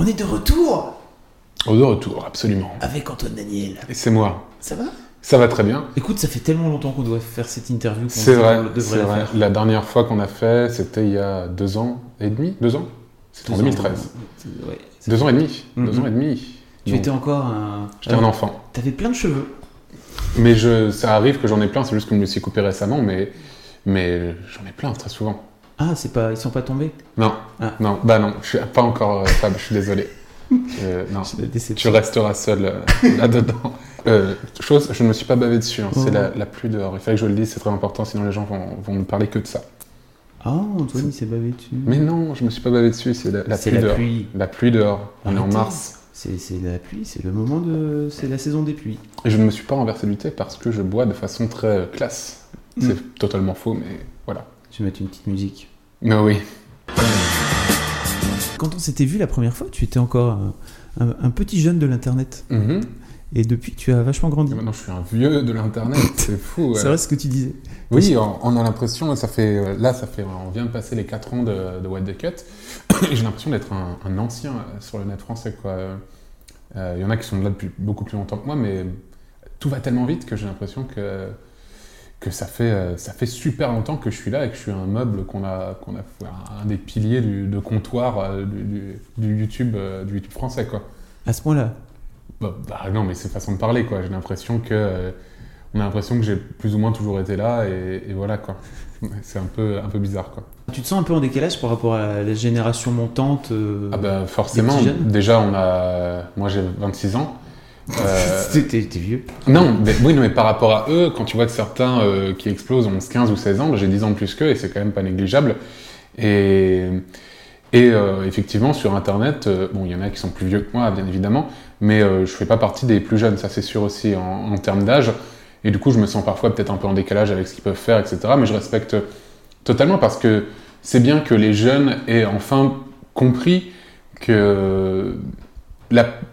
On est de retour Au de retour, absolument. avec Antoine Daniel. Et c'est moi. Ça va? Ça va très bien. Écoute, ça fait tellement longtemps qu'on doit faire cette interview qu'on C'est vrai, devrait c'est la vrai. faire. La dernière fois qu'on a fait, c'était il y a deux ans et demi Deux ans? C'était en Deux ans, 2013. Ouais, Deux ans et demi Deux Mhm. ans et demi. Tu Donc, étais encore un. J'étais un enfant. T'avais plein de cheveux. Mais je, ça arrive que j'en ai plein, c'est juste que je me suis coupé récemment, mais, mais j'en ai plein très souvent. Ah, c'est pas, ils sont pas tombés Non, Ah. non, bah non, je suis pas encore euh, Fab, je suis désolé. Euh, non, la tu resteras seul euh, là-dedans. Euh, chose, je ne me suis pas bavé dessus, hein, c'est Oh. la, la pluie dehors. Il fallait que je le dise, c'est très important, sinon les gens vont, vont me parler que de ça. Ah, Antoine, il s'est bavé dessus. Mais non, je me suis pas bavé dessus, c'est la, la pluie la dehors. pluie. La pluie dehors, on est en mars. C'est c'est la pluie, c'est le moment de. C'est la saison des pluies. Et je ne me suis pas renversé du thé parce que je bois de façon très euh, classe. C'est Mm. totalement faux, mais mettre une petite musique. Mais oui. Quand on s'était vu la première fois, tu étais encore un, un- un petit jeune de l'internet. Mhm. Et depuis, tu as vachement grandi. Et Maintenant, je suis un vieux de l'internet, c'est fou. C'est vrai ce que tu disais. Oui, on, on a l'impression, ça fait, euh, là, ça fait, on vient de passer les 4 ans de, de What the Cut, et j'ai l'impression d'être un, un ancien euh, sur le net français, quoi. Euh, Il y en a qui sont là depuis beaucoup plus longtemps que moi, mais tout va tellement vite que j'ai l'impression que, que ça fait, euh, ça fait super longtemps que je suis là et que je suis un meuble qu'on a, qu'on a, un des piliers du, de comptoir euh, du, du- du YouTube, euh, du YouTube français, quoi. À ce point-là. Bah, bah non, mais c'est façon de parler, quoi. J'ai l'impression que. on a l'impression que j'ai plus ou moins toujours été là, et, et voilà, quoi. C'est un peu, un peu bizarre, quoi. Tu te sens un peu en décalage par rapport à la génération montante euh, Ah bah forcément, déjà, on a. Moi, j'ai 26 ans. Euh, T'es vieux. non, mais, oui, non, mais par rapport à eux, quand tu vois que certains euh, qui explosent ont 15 ou 16 ans, j'ai 10 ans de plus qu'eux, et c'est quand même pas négligeable. Et. Et euh, effectivement, sur Internet, euh, bon, il y en a qui sont plus vieux que moi, bien évidemment, mais je fais pas partie des plus jeunes, ça c'est sûr aussi en, en termes d'âge. Et du coup, je me sens parfois peut-être un peu en décalage avec ce qu'ils peuvent faire, etc. Mais je respecte totalement parce que c'est bien que les jeunes aient enfin compris que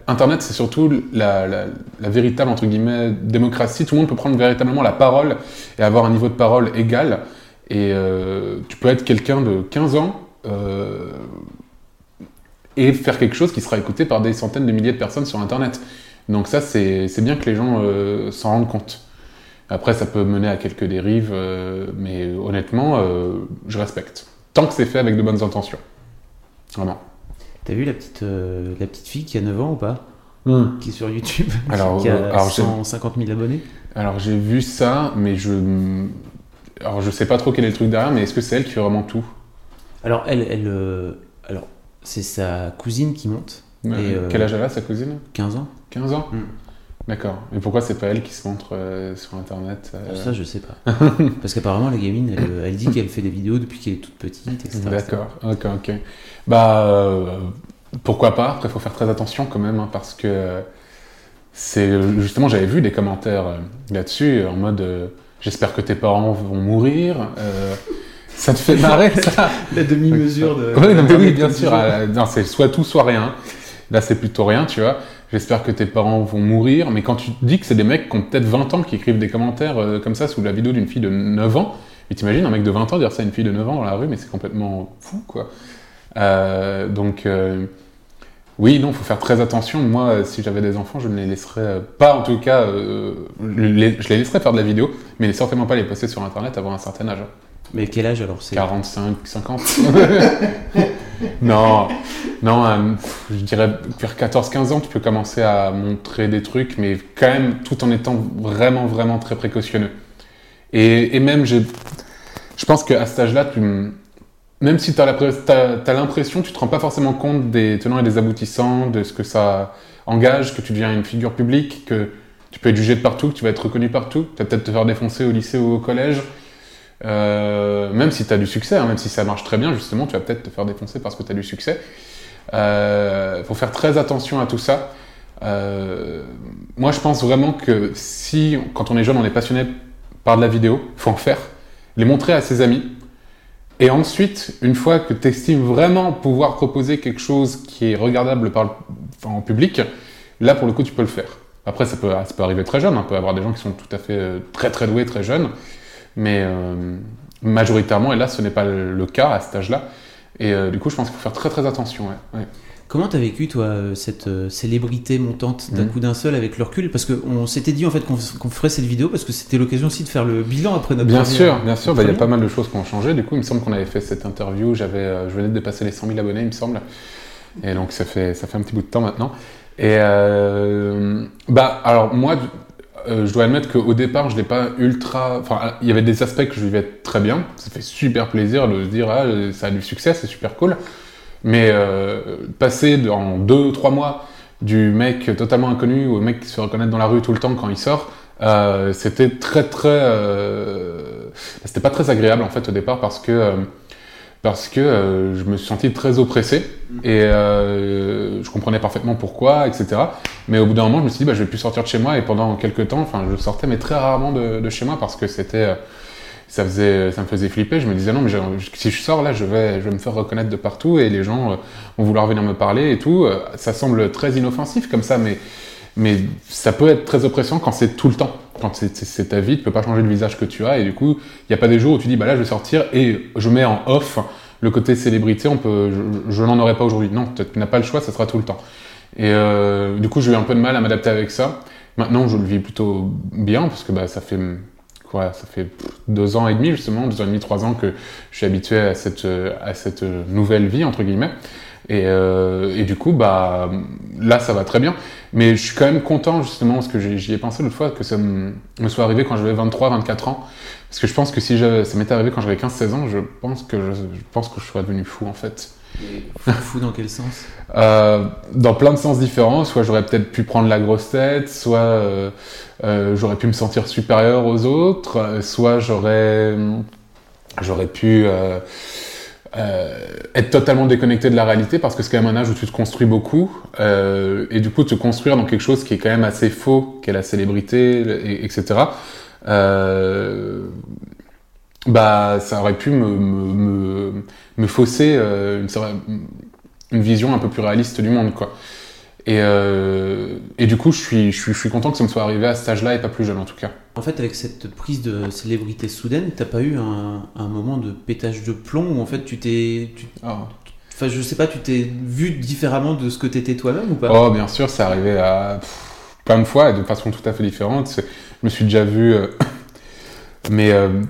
Internet, c'est surtout la, véritable, entre guillemets, démocratie. Tout le monde peut prendre véritablement la parole et avoir un niveau de parole égal. Et euh, tu peux être quelqu'un de 15 ans euh, et faire quelque chose qui sera écouté par des centaines de milliers de personnes sur Internet. Donc ça, c'est bien que les gens euh, s'en rendent compte. Après, ça peut mener à quelques dérives, mais honnêtement, je respecte. Tant que c'est fait avec de bonnes intentions. Vraiment. T'as vu la petite, euh, la petite fille qui a 9 ans ou pas Qui est sur YouTube Alors, Qui a euh, alors, j'ai- 150 000 abonnés. Alors j'ai vu ça, mais je... Alors je sais pas trop quel est le truc derrière, mais est-ce que c'est elle qui fait vraiment tout? Alors, elle, elle euh, alors, c'est sa cousine qui monte, Euh, euh, Quel âge elle a, sa cousine? 15 ans. 15 ans? Mm. D'accord. Et pourquoi c'est pas elle qui se montre euh, sur Internet euh, Ça, je sais pas. Parce qu'apparemment, la gamine, elle, elle dit qu'elle fait des vidéos depuis qu'elle est toute petite, etc. D'accord, ok, ok. Bah, euh, pourquoi pas? Après, il faut faire très attention quand même, hein, parce que c'est justement, j'avais vu des commentaires euh, là-dessus, en mode euh, j'espère que tes parents vont mourir. euh, ça te fait marrer, ça? La demi-mesure de. Oui, non, mais oui, d'Internet, bien sûr. euh, non, c'est soit tout, soit rien. Là, c'est plutôt rien, tu vois. J'espère que tes parents vont mourir. Mais quand tu dis que c'est des mecs qui ont peut-être 20 ans qui écrivent des commentaires euh, comme ça sous la vidéo d'une fille de 9 ans, mais t'imagines un mec de 20 ans dire ça à une fille de 9 ans dans la rue, mais c'est complètement fou, quoi. Euh, donc, euh, oui, non, faut faire très attention. Moi, si j'avais des enfants, je ne les laisserais pas, en tout cas, les- je les laisserais faire de la vidéo, mais certainement pas les poster sur Internet avant un certain âge. Mais quel âge alors c'est 45, 50 Non, non, euh, je dirais vers 14-15 ans, tu peux commencer à montrer des trucs, mais quand même tout en étant vraiment, vraiment très précautionneux. Et, et même, j'ai- je pense qu'à cet âge-là, même si tu as l'impression, tu te rends pas forcément compte des tenants et des aboutissants, de ce que ça engage, que tu deviens une figure publique, que tu peux être jugé de partout, que tu vas être reconnu partout, tu vas peut-être te faire défoncer au lycée ou au collège. Euh, même si tu as du succès, hein, même si ça marche très bien, justement, tu vas peut-être te faire défoncer parce que tu as du succès. Il euh, faut faire très attention à tout ça. Euh, moi, je pense vraiment que si, quand on est jeune, on est passionné par de la vidéo, faut en faire, les montrer à ses amis. Et ensuite, une fois que tu estimes vraiment pouvoir proposer quelque chose qui est regardable par, en public, là, pour le coup, tu peux le faire. Après, ça peut, ça peut arriver très jeune, hein. on peut avoir des gens qui sont tout à fait très très doués, très jeunes, mais euh, majoritairement, et là, ce n'est pas le cas à cet âge-là. Et euh, du coup, je pense qu'il faut faire très très attention. Ouais. Comment t'as vécu toi euh, cette célébrité montante d'un mhm. coup d'un seul avec le recul? Parce qu'on s'était dit en fait qu'on ferait cette vidéo parce que c'était l'occasion aussi de faire le bilan après notre Bien sûr, bien sûr. Bah, il y a pas mal de choses qui ont changé. Du coup, il me semble qu'on avait fait cette interview. J'avais, je venais de dépasser les 100 000 abonnés, il me semble. Et donc ça fait ça fait un petit bout de temps maintenant. Et bah alors moi euh, je dois admettre qu'au départ, je n'ai pas ultra. Enfin, il y avait des aspects que je vivais très bien. Ça fait super plaisir de se dire, ah, ça a du succès, c'est super cool. Mais euh, passer en deux, trois mois du mec totalement inconnu au mec qui se fait reconnaître dans la rue tout le temps quand il sort, euh, c'était très très. C'était pas très agréable en fait au départ parce que parce que euh, je me suis senti très oppressé et euh, je comprenais parfaitement pourquoi, etc. Mais au bout d'un moment, je me suis dit, bah, je vais plus sortir de chez moi et pendant quelques temps, enfin, je sortais mais très rarement de, chez moi parce que c'était, euh, ça faisait, ça me faisait flipper. Je me disais non, mais si je sors là, je vais, je vais me faire reconnaître de partout et les gens vont vouloir venir me parler et tout. Ça semble très inoffensif comme ça, mais mais ça peut être très oppressant quand c'est tout le temps. Quand c'est ta vie, tu peux pas changer le visage que tu as, et du coup, il n'y a pas des jours où tu dis, bah là, je vais sortir et je mets en off le côté célébrité, on peut, je, n'en aurais pas aujourd'hui. Non, tu n'as pas le choix, ça sera tout le temps. Et euh, du coup, j'ai eu un peu de mal à m'adapter avec ça. Maintenant, je le vis plutôt bien, parce que bah, ça fait quoi Ça fait deux ans et demi, justement, deux ans et demi, trois ans que je suis habitué à cette, à cette nouvelle vie, entre guillemets. Et, euh, et, du coup, bah, là, ça va très bien. Mais je suis quand même content, justement, parce que j'y ai pensé l'autre fois, que ça me, soit arrivé quand j'avais 23, 24 ans. Parce que je pense que si ça m'était arrivé quand j'avais 15, 16 ans, je pense que je, pense que je serais devenu fou, en fait. fou dans quel sens? Euh, Dans plein de sens différents. Soit j'aurais peut-être pu prendre la grosse tête, soit euh, j'aurais pu me sentir supérieur aux autres, soit j'aurais, j'aurais pu être totalement déconnecté de la réalité parce que c'est quand même un âge où tu te construis beaucoup euh, et du coup te construire dans quelque chose qui est quand même assez faux, qui est la célébrité, et, etc. Euh, bah ça aurait pu me, me, me, fausser une, une, vision un peu plus réaliste du monde quoi. Et, euh, et du coup, je suis, je, suis, je suis content que ça me soit arrivé à cet âge-là et pas plus jeune en tout cas. En fait, avec cette prise de célébrité soudaine, t'as pas eu un, un, moment de pétage de plomb où en fait tu t'es. Ah. Enfin, je sais pas, tu t'es vu différemment de ce que t'étais toi-même ou pas? Oh, bien sûr, c'est arrivé à plein de fois et de façon tout à fait différente. Je me suis déjà vu. Euh, mais euh,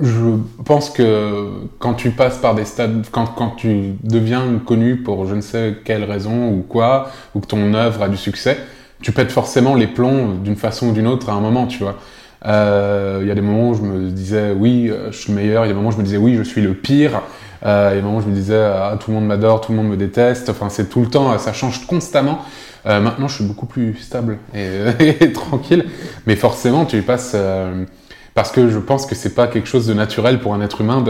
je pense que quand tu passes par des stades, quand, quand tu deviens connu pour je ne sais quelle raison ou quoi, ou que ton œuvre a du succès, tu pètes forcément les plombs d'une façon ou d'une autre à un moment, tu vois. Euh, il y a des moments où je me disais oui, euh, je suis le meilleur. Il y a des moments où je me disais oui, je suis le pire. Euh, il y a des moments où je me disais ah, tout le monde m'adore, tout le monde me déteste. Enfin, c'est tout le temps, ça change constamment. Euh, maintenant, je suis beaucoup plus stable et, et, tranquille. Mais forcément, tu passes parce que je pense que c'est pas quelque chose de naturel pour un être humain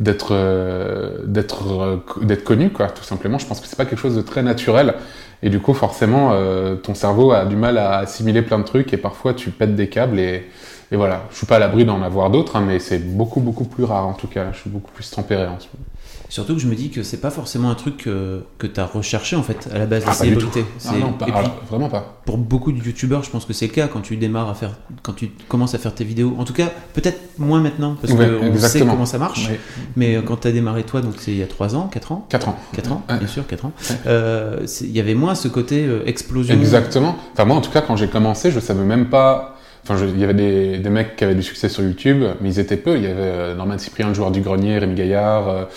d'être euh, d'être euh, d'être connu quoi tout simplement. Je pense que c'est pas quelque chose de très naturel. Et du coup forcément euh, ton cerveau a du mal à assimiler plein de trucs et parfois tu pètes des câbles et, et voilà. Je suis pas à l'abri d'en avoir d'autres hein, mais c'est beaucoup beaucoup plus rare en tout cas. Je suis beaucoup plus tempéré en ce moment Surtout que je me dis que c'est pas forcément un truc que, que tu as recherché en fait à la base, la ah, célébrité. Ah non, pas, vraiment pas. Pour beaucoup de youtubeurs, je pense que c'est le cas quand tu démarres à faire, quand tu commences à faire tes vidéos. En tout cas, peut-être moins maintenant parce qu'on sait comment ça marche. Mais euh, quand tu as démarré toi, donc c'est il y a 3 ans, 4 ans? 4 ans. 4 ans, bien sûr, 4 ans. Euh, il y avait moins ce côté euh, explosion. Exactement. Enfin, moi en tout cas, quand j'ai commencé, je savais même pas. Enfin, il y avait des, des, mecs qui avaient du succès sur YouTube, mais ils étaient peu. Il y avait Norman Cyprien, le joueur du grenier, Rémi Gaillard.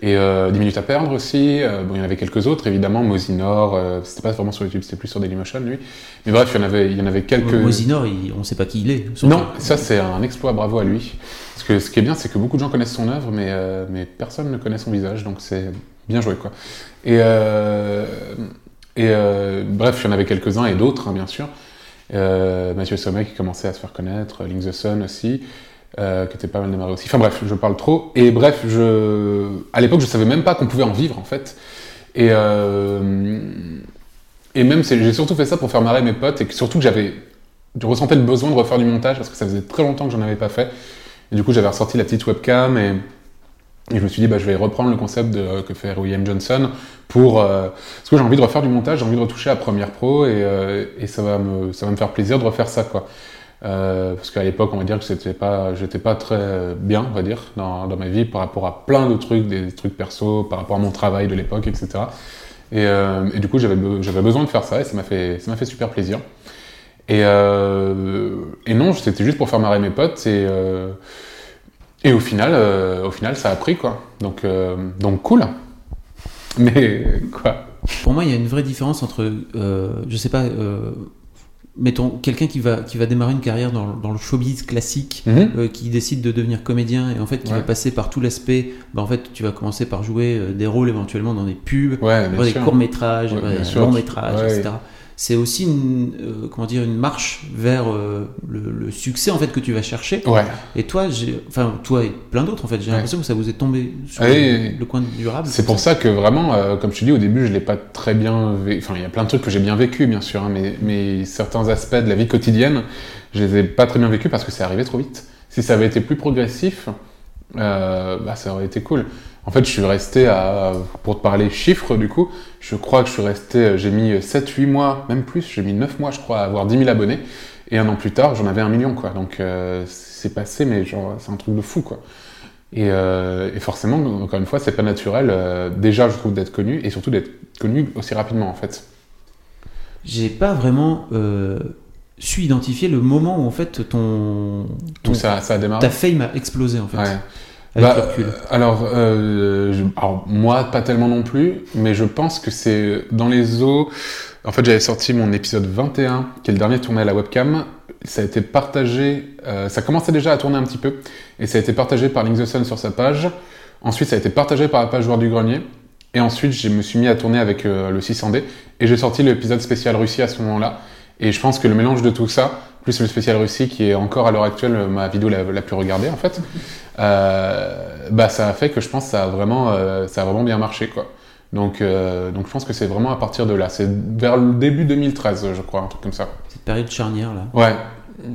Et euh, 10 minutes à perdre aussi. Euh, bon, il y en avait quelques autres, évidemment. Mosinor, euh, c'était pas vraiment sur YouTube, c'était plus sur Dailymotion, lui. Mais bref, il y en avait, il y en avait quelques. Mosinor, on sait pas qui il est. Non, ça c'est un exploit, bravo à lui. Parce que ce qui est bien, c'est que beaucoup de gens connaissent son œuvre, mais, euh, mais personne ne connaît son visage, donc c'est bien joué, quoi. Et, euh, et bref, il y en avait quelques-uns et d'autres, hein, bien sûr. Mathieu Sommet qui commençait à se faire connaître, Link the Sun aussi. Euh, qui était pas mal démarré aussi. Enfin bref, je parle trop. Et bref, je, à l'époque, je savais même pas qu'on pouvait en vivre en fait. Et, euh, et même, j'ai surtout fait ça pour faire marrer mes potes et que, surtout que j'avais, je ressentais le besoin de refaire du montage parce que ça faisait très longtemps que j'en avais pas fait. Et du coup, j'avais ressorti la petite webcam et, je me suis dit, bah, je vais reprendre le concept de, que fait William Johnson pour, euh, parce que j'ai envie de refaire du montage, j'ai envie de retoucher à Premiere Pro et, euh, et ça, va me, ça va me faire plaisir de refaire ça, quoi. Euh, parce qu'à l'époque, on va dire que j'étais pas très bien, on va dire, dans, ma vie par rapport à plein de trucs, des, trucs perso, par rapport à mon travail de l'époque, etc. Et, euh, et, du coup, j'avais, besoin de faire ça et ça m'a fait, ça m'a fait super plaisir. Et, euh, non, c'était juste pour faire marrer mes potes et, euh, et au final, euh, au final, ça a pris quoi. Donc, euh, donc cool. Mais quoi Pour moi, il y a une vraie différence entre, je sais pas mettons quelqu'un qui va qui va démarrer une carrière dans, dans le showbiz classique Mhm. euh, qui décide de devenir comédien et en fait qui Ouais. va passer par tout l'aspect bah, en fait tu vas commencer par jouer euh, des rôles éventuellement dans des pubs Ouais, des courts métrages Ouais, des longs métrages etc c'est aussi une euh, comment dire une marche vers euh, le, le succès en fait que tu vas chercher Ouais. et toi j'ai enfin toi et plein d'autres en fait j'ai Ouais. l'impression que ça vous est tombé sur oui. le coin durable C'est pour ça que vraiment, euh, comme je te dis au début, je l'ai pas très bien vécu. Enfin, il y a plein de trucs que j'ai bien vécu, bien sûr, hein, mais, mais certains aspects de la vie quotidienne, je les ai pas très bien vécus parce que c'est arrivé trop vite. Si ça avait été plus progressif, bah, ça aurait été cool. En fait, je suis resté à, pour te parler chiffres du coup, je crois que je suis resté, j'ai mis 7-8 mois, même plus, j'ai mis 9 mois, je crois, à avoir 10 000 abonnés. Et un an plus tard, j'en avais un million, quoi. Donc, euh, c'est passé, mais genre, c'est un truc de fou, quoi. Et, euh, et forcément, encore une fois, c'est pas naturel. euh, déjà, je trouve d'être connu et surtout d'être connu aussi rapidement, en fait. j'ai pas vraiment euh, su identifier le moment où en fait ton, Tout ton- ça, ça a démarré. ta fame a explosé en fait Ouais. Avec Bah, le recul. euh, alors, euh, je- alors, moi, pas tellement non plus, mais je pense que c'est dans les eaux. En fait, j'avais sorti mon épisode 21, qui est le dernier tourné à la webcam. Ça a été partagé, euh, ça commençait déjà à tourner un petit peu, et ça a été partagé par Link the Sun sur sa page. Ensuite, ça a été partagé par la page Joueur du Grenier. Et ensuite, je me suis mis à tourner avec euh, le 600D, et j'ai sorti l'épisode spécial Russie à ce moment-là. Et je pense que le mélange de tout ça, plus le spécial Russie, qui est encore à l'heure actuelle euh, ma vidéo la, la plus regardée en fait, euh, bah ça a fait que je pense que ça a vraiment, euh, ça a vraiment bien marché quoi. Donc, euh, donc je pense que c'est vraiment à partir de là. C'est vers le début 2013, je crois, un truc comme ça. cette période charnière là Ouais,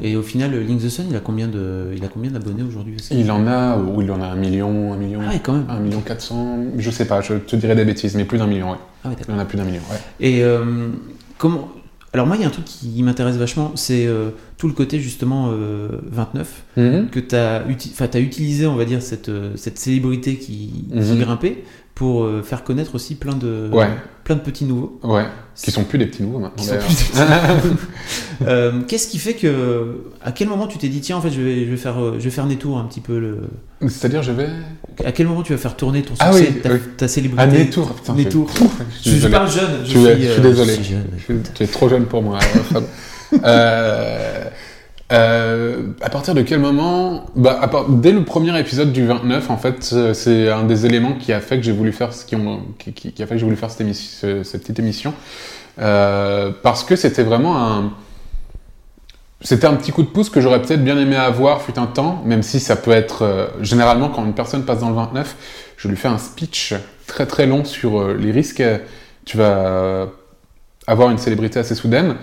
et au final Link the Sun il a combien de il a combien d'abonnés aujourd'hui il en a, ou il en a un million, un million, ah ouais quand même un million quatre cents, je sais pas, je te dirais des bêtises, mais plus d'un million, ouais. ah ouais Il en a plus d'un million, ouais. et euh, comment alors moi il y a un truc qui m'intéresse vachement c'est euh, tout le côté justement euh, 29 Mhm. que tu as, utilisé, on va dire, cette, euh, cette célébrité qui, qui Mhm. grimpait pour euh, faire connaître aussi plein de, Ouais. plein de petits nouveaux. Ouais, qui sont plus des petits nouveaux maintenant. Euh, Qu'est-ce qui fait que. À quel moment tu t'es dit, tiens, en fait, je vais, je vais, faire, euh, je vais faire Netour un petit peu le. C'est-à-dire, je vais. À quel moment tu vas faire tourner ton Ah succès, oui, ta, oui. ta célébrité Ah, Netour, putain. Netour. Je, Je suis désolé. pas jeune, je Tu es- suis, je suis euh, désolé. je suis jeune, Je suis- tu es trop jeune pour moi, euh, Fab. Euh, à partir de quel moment bah, Dès le premier épisode du 29, en fait, euh, c'est un des éléments qui a fait que j'ai voulu faire ce qui, a fait que j'ai voulu faire cette, émission, ce- cette petite émission, Euh, parce que c'était vraiment un c'était un petit coup de pouce que j'aurais peut-être bien aimé avoir fut un temps, même si ça peut être généralement quand une personne passe dans le 29, je lui fais un speech très très long sur les risques. Tu vas avoir une célébrité assez soudaine.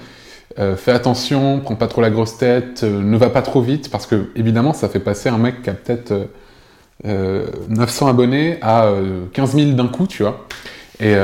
Euh, fais attention, prends pas trop la grosse tête, euh, ne va pas trop vite parce que évidemment ça fait passer un mec qui a peut-être euh, euh, 900 abonnés à euh, 15 000 d'un coup, tu vois. Et,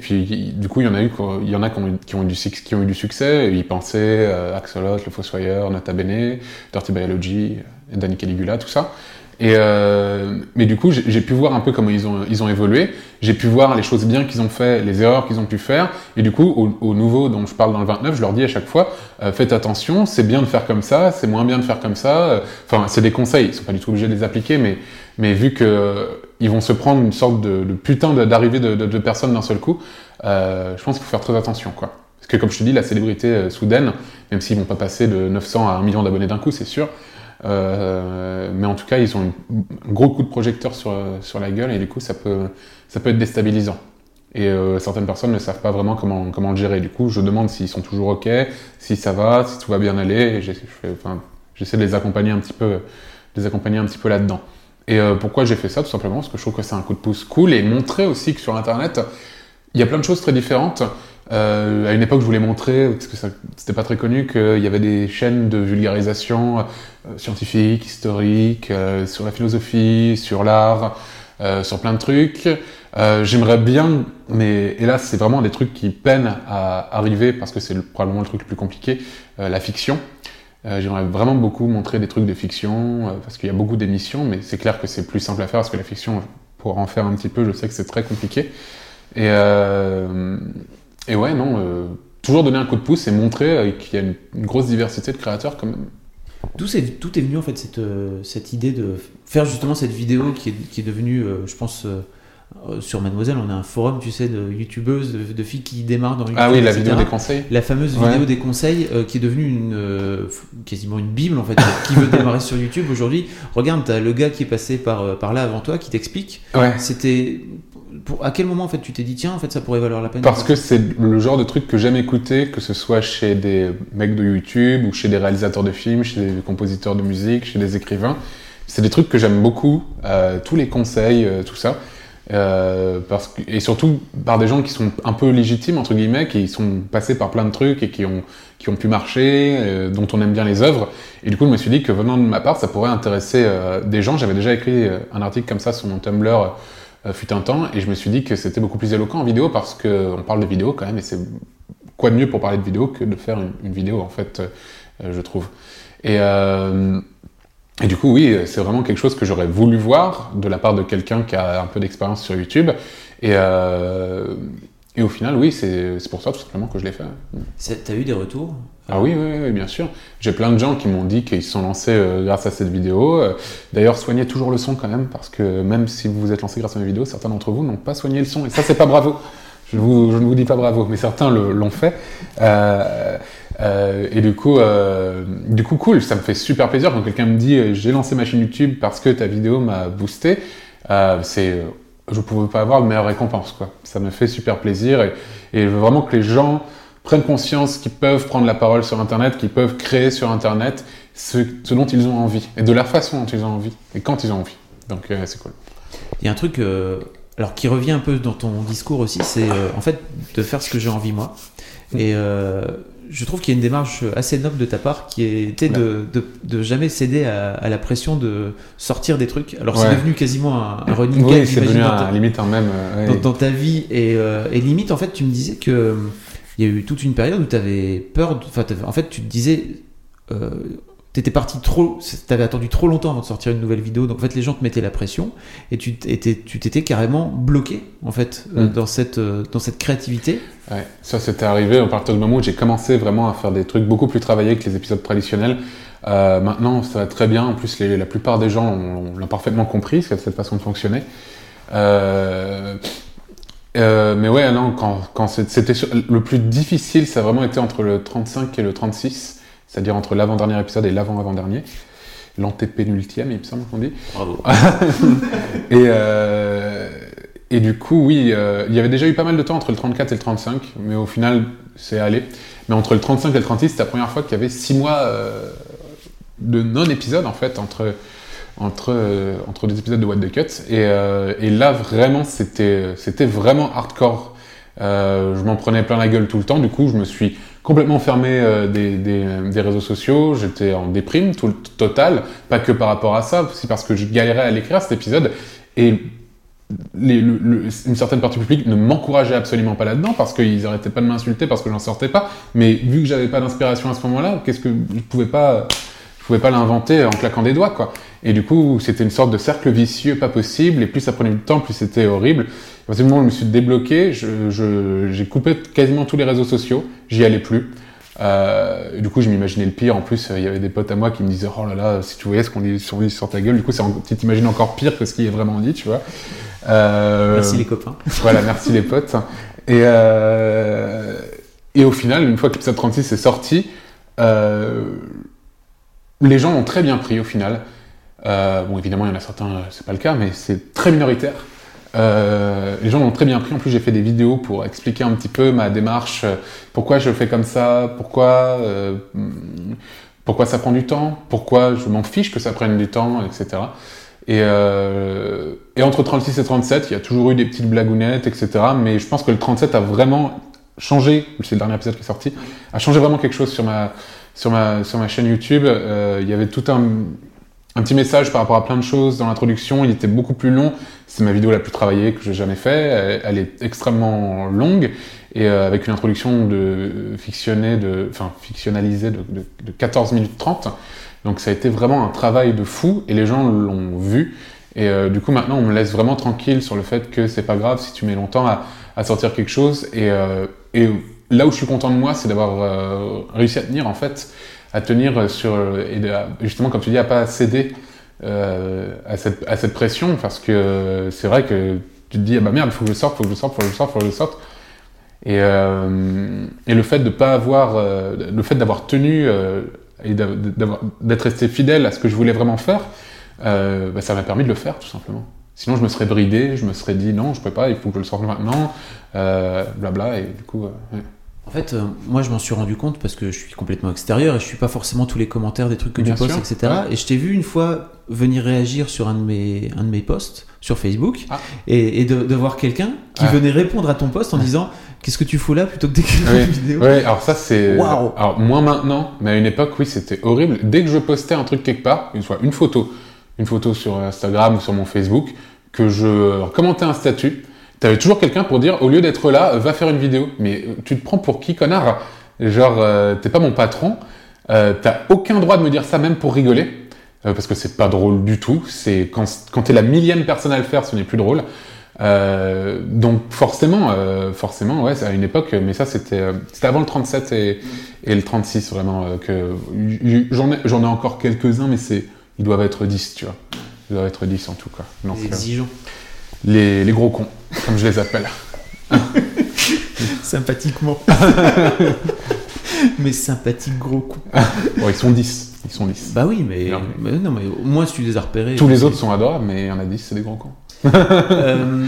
puis du coup il y en a eu il y en a qui ont, eu- du succès. Ils pensaient Axolot, Le Fossoyeur, Nota Bene, Dirty Biology, Danny Caligula, tout ça. Et euh, mais du coup, j'ai pu voir un peu comment ils ont, ils ont évolué. J'ai pu voir les choses bien qu'ils ont fait, les erreurs qu'ils ont pu faire. Et du coup, aux au nouveaux dont je parle dans le 29, je leur dis à chaque fois, euh, faites attention, c'est bien de faire comme ça, c'est moins bien de faire comme ça. Euh, Enfin, c'est des conseils, ils sont pas du tout obligés de les appliquer, mais, mais vu que euh, ils vont se prendre une sorte de, putain d'arrivée de, personnes d'un seul coup, euh, je pense qu'il faut faire très attention, quoi. Parce que comme je te dis, la célébrité soudaine, même s'ils vont pas passer de 900 à 1 million d'abonnés d'un coup, c'est sûr, euh, mais en tout cas, ils ont un gros coup de projecteur sur, euh, sur la gueule et du coup, ça peut, ça peut être déstabilisant. Et euh, certaines personnes ne savent pas vraiment comment, comment le gérer. Du coup, je demande s'ils sont toujours OK, si ça va, si tout va bien aller. J'essaie de les accompagner un petit peu, les accompagner un petit peu là-dedans. Et pourquoi j'ai fait ça? Tout simplement parce que je trouve que c'est un coup de pouce cool et montrer aussi que sur Internet, il y a plein de choses très différentes. Euh, à une époque, je voulais montrer, parce que c'était pas très connu, qu'il y avait des chaînes de vulgarisation euh, scientifique, historique, euh, sur la philosophie, sur l'art, sur plein de trucs. J'aimerais bien, mais hélas, c'est vraiment des trucs qui peinent à arriver parce que c'est probablement le truc le plus compliqué, la fiction. J'aimerais vraiment beaucoup montrer des trucs de fiction parce qu'il y a beaucoup d'émissions, mais c'est clair que c'est plus simple à faire parce que la fiction, pour en faire un petit peu, je sais que c'est très compliqué. Et, et ouais, non, euh, toujours donner un coup de pouce et montrer euh, qu'il y a une, grosse diversité de créateurs quand même. D'où est, tout est venu en fait cette, cette idée de faire justement cette vidéo qui est devenue, je pense, sur Mademoiselle, on a un forum, tu sais, de youtubeuses, de, filles qui démarrent dans YouTube. Ah oui, la vidéo des conseils. La fameuse vidéo des conseils qui est devenue une, quasiment une bible en fait. qui veut démarrer sur YouTube aujourd'hui Regarde, t'as le gars qui est passé par, par là avant toi qui t'explique. Ouais. C'était à quel moment en fait tu t'es dit tiens en fait ça pourrait valoir la peine Parce que c'est le genre de truc que j'aime écouter, que ce soit chez des mecs de YouTube ou chez des réalisateurs de films, chez des compositeurs de musique, chez des écrivains. C'est des trucs que j'aime beaucoup, euh, tous les conseils, euh, tout ça. Euh, et surtout par des gens qui sont un peu légitimes entre guillemets, qui sont passés par plein de trucs et qui ont pu marcher, euh, dont on aime bien les œuvres. Et du coup, je me suis dit que venant de ma part, ça pourrait intéresser euh, des gens. J'avais déjà écrit un article comme ça sur mon Tumblr fut un temps, et je me suis dit que c'était beaucoup plus éloquent en vidéo parce qu'on parle de vidéo quand même, et c'est quoi de mieux pour parler de vidéo que de faire une, vidéo en fait, je trouve. Et, et du coup, oui, c'est vraiment quelque chose que j'aurais voulu voir de la part de quelqu'un qui a un peu d'expérience sur YouTube. Et, et au final, oui, c'est pour ça tout simplement que je l'ai fait. T'as eu des retours? Ah oui, oui, oui, bien sûr. J'ai plein de gens qui m'ont dit qu'ils se sont lancés euh, grâce à cette vidéo. Euh, d'ailleurs, soignez toujours le son quand même, parce que même si vous vous êtes lancé grâce à ma vidéo, certains d'entre vous n'ont pas soigné le son. Et ça, c'est pas bravo. Je, ne vous dis pas bravo, mais certains l'ont fait. Euh, euh, et du coup, euh, du coup, cool, ça me fait super plaisir quand quelqu'un me dit j'ai lancé ma chaîne YouTube parce que ta vidéo m'a boosté. c'est je ne pouvais pas avoir de meilleure récompense. Quoi. Ça me fait super plaisir et, je veux vraiment que les gens prennent conscience qu'ils peuvent prendre la parole sur Internet, qu'ils peuvent créer sur Internet ce, dont ils ont envie et de la façon dont ils ont envie et quand ils ont envie. Donc euh, c'est cool. Il y a un truc euh, alors qui revient un peu dans ton discours aussi, c'est euh, en fait de faire ce que j'ai envie moi. Et je trouve qu'il y a une démarche assez noble de ta part qui était de, de, de jamais céder à, à, la pression de sortir des trucs. Alors c'est devenu quasiment un, un running Oui, c'est devenu un, limite un même. Euh, dans, dans, ta vie et, euh, et, limite en fait tu me disais que il y a eu toute une période où tu avais peur. Enfin, en fait tu te disais. T'étais parti trop, t'avais attendu trop longtemps avant de sortir une nouvelle vidéo, donc en fait les gens te mettaient la pression et tu t'étais, tu t'étais carrément bloqué en fait euh, mm. dans cette euh, dans cette créativité. Ouais, ça c'était arrivé à partir du moment où j'ai commencé vraiment à faire des trucs beaucoup plus travaillés que les épisodes traditionnels. Euh, maintenant ça va très bien, en plus les, la plupart des gens l'ont parfaitement compris, cette façon de fonctionner. Euh, euh, mais ouais, non, quand, quand c'était le plus difficile, ça a vraiment été entre le 35 et le 36 c'est-à-dire entre l'avant-dernier épisode et l'avant-avant-dernier. L'antépénultième, il me semble qu'on dit. Bravo. et, euh, et du coup, oui, euh, il y avait déjà eu pas mal de temps entre le 34 et le 35, mais au final, c'est allé. Mais entre le 35 et le 36, c'était la première fois qu'il y avait 6 mois euh, de non-épisode, en fait, entre, entre, entre des épisodes de What the Cut. Et, et là, vraiment, c'était vraiment hardcore. je m'en prenais plein la gueule tout le temps. Du coup, je me suis complètement fermé euh, des, réseaux sociaux, j'étais en déprime tout total, pas que par rapport à ça, c'est parce que je galérais à l'écrire cet épisode. Et une certaine partie public ne m'encourageait absolument pas là-dedans parce qu'ils arrêtaient pas de m'insulter parce que j'en sortais pas, mais vu que j'avais pas d'inspiration à ce moment-là, qu'est-ce que je pouvais pas je pouvais pas l'inventer en claquant des doigts quoi. Et du coup, c'était une sorte de cercle vicieux pas possible. Et plus ça prenait du temps, plus c'était horrible. À partir du moment où je me suis débloqué, j'ai coupé quasiment tous les réseaux sociaux, j'y allais plus. Euh, du coup, je m'imaginais le pire. En plus, il y avait des potes à moi qui me disaient Oh là là, si tu voyais ce qu'on dit sur, sur ta gueule, du coup, tu t'imagines encore pire que ce qui est vraiment dit, tu vois. Euh, merci les copains. voilà, merci les potes. Et, euh, et au final, une fois que l'épisode 36 est sorti, euh, les gens l'ont très bien pris au final. Euh, bon, évidemment, il y en a certains, c'est pas le cas, mais c'est très minoritaire. Euh, les gens l'ont très bien pris. En plus, j'ai fait des vidéos pour expliquer un petit peu ma démarche, euh, pourquoi je fais comme ça, pourquoi, euh, pourquoi ça prend du temps, pourquoi je m'en fiche que ça prenne du temps, etc. Et, euh, et entre 36 et 37, il y a toujours eu des petites blagounettes, etc. Mais je pense que le 37 a vraiment changé, c'est le dernier épisode qui est sorti, a changé vraiment quelque chose sur ma, sur ma, sur ma chaîne YouTube. Euh, il y avait tout un, un petit message par rapport à plein de choses dans l'introduction. Il était beaucoup plus long. C'est ma vidéo la plus travaillée que j'ai jamais fait. Elle, est extrêmement longue et euh, avec une introduction de fictionnée, de, enfin fictionnalisée de, de, de, 14 minutes 30. Donc ça a été vraiment un travail de fou et les gens l'ont vu. Et euh, du coup maintenant on me laisse vraiment tranquille sur le fait que c'est pas grave si tu mets longtemps à, sortir quelque chose. Et, euh, et, là où je suis content de moi, c'est d'avoir réussi à tenir en fait à tenir sur et justement comme tu dis à pas céder euh, à, cette, à cette pression parce que c'est vrai que tu te dis ah bah merde faut que je sorte faut que je sorte faut que je sorte faut que je sorte et, euh, et le fait de pas avoir euh, le fait d'avoir tenu et d'être resté fidèle à ce que je voulais vraiment faire bah, ça m'a permis de le faire tout simplement sinon je me serais bridé je me serais dit non je peux pas il faut que je le sorte maintenant blabla et du coup. En fait, euh, moi je m'en suis rendu compte parce que je suis complètement extérieur et je suis pas forcément tous les commentaires des trucs que Bien tu postes, sûr, etc. ouais. Et je t'ai vu une fois venir réagir sur un de mes, un de mes posts sur Facebook Ah. et, et de, de voir quelqu'un qui venait répondre à ton post en disant Qu'est-ce que tu fous là plutôt que d'écrire Oui, une vidéo? Ouais, alors ça c'est. Waouh. Alors moins maintenant, mais à une époque, oui, c'était horrible. Dès que je postais un truc quelque part, une fois une photo, une photo sur Instagram ou sur mon Facebook, que je commentais un statut, t'avais toujours quelqu'un pour dire, au lieu d'être là, va faire une vidéo. Mais euh, tu te prends pour qui, connard? Genre, euh, t'es pas mon patron, euh, t'as aucun droit de me dire ça, même pour rigoler. euh, parce que c'est pas drôle du tout. C'est quand, quand t'es la millième personne à le faire, ce n'est plus drôle. Donc forcément, forcément, ouais, c'est à une époque, mais ça c'était c'était avant le 37 et, et le 36 vraiment que j'en ai j'en ai encore quelques-uns, mais c'est ils doivent être 10, tu vois. Ils doivent être 10 en tout cas. Donc, exigeants. Les, les gros cons, comme je les appelle. Sympathiquement. mais sympathique gros coup. Bon, ils sont 10, ils sont 10. Bah oui, mais, Non, mais non, mais au moins tu les as repérés. Tous les autres sont adorables, mais il y en a 10, c'est des gros cons. Euh,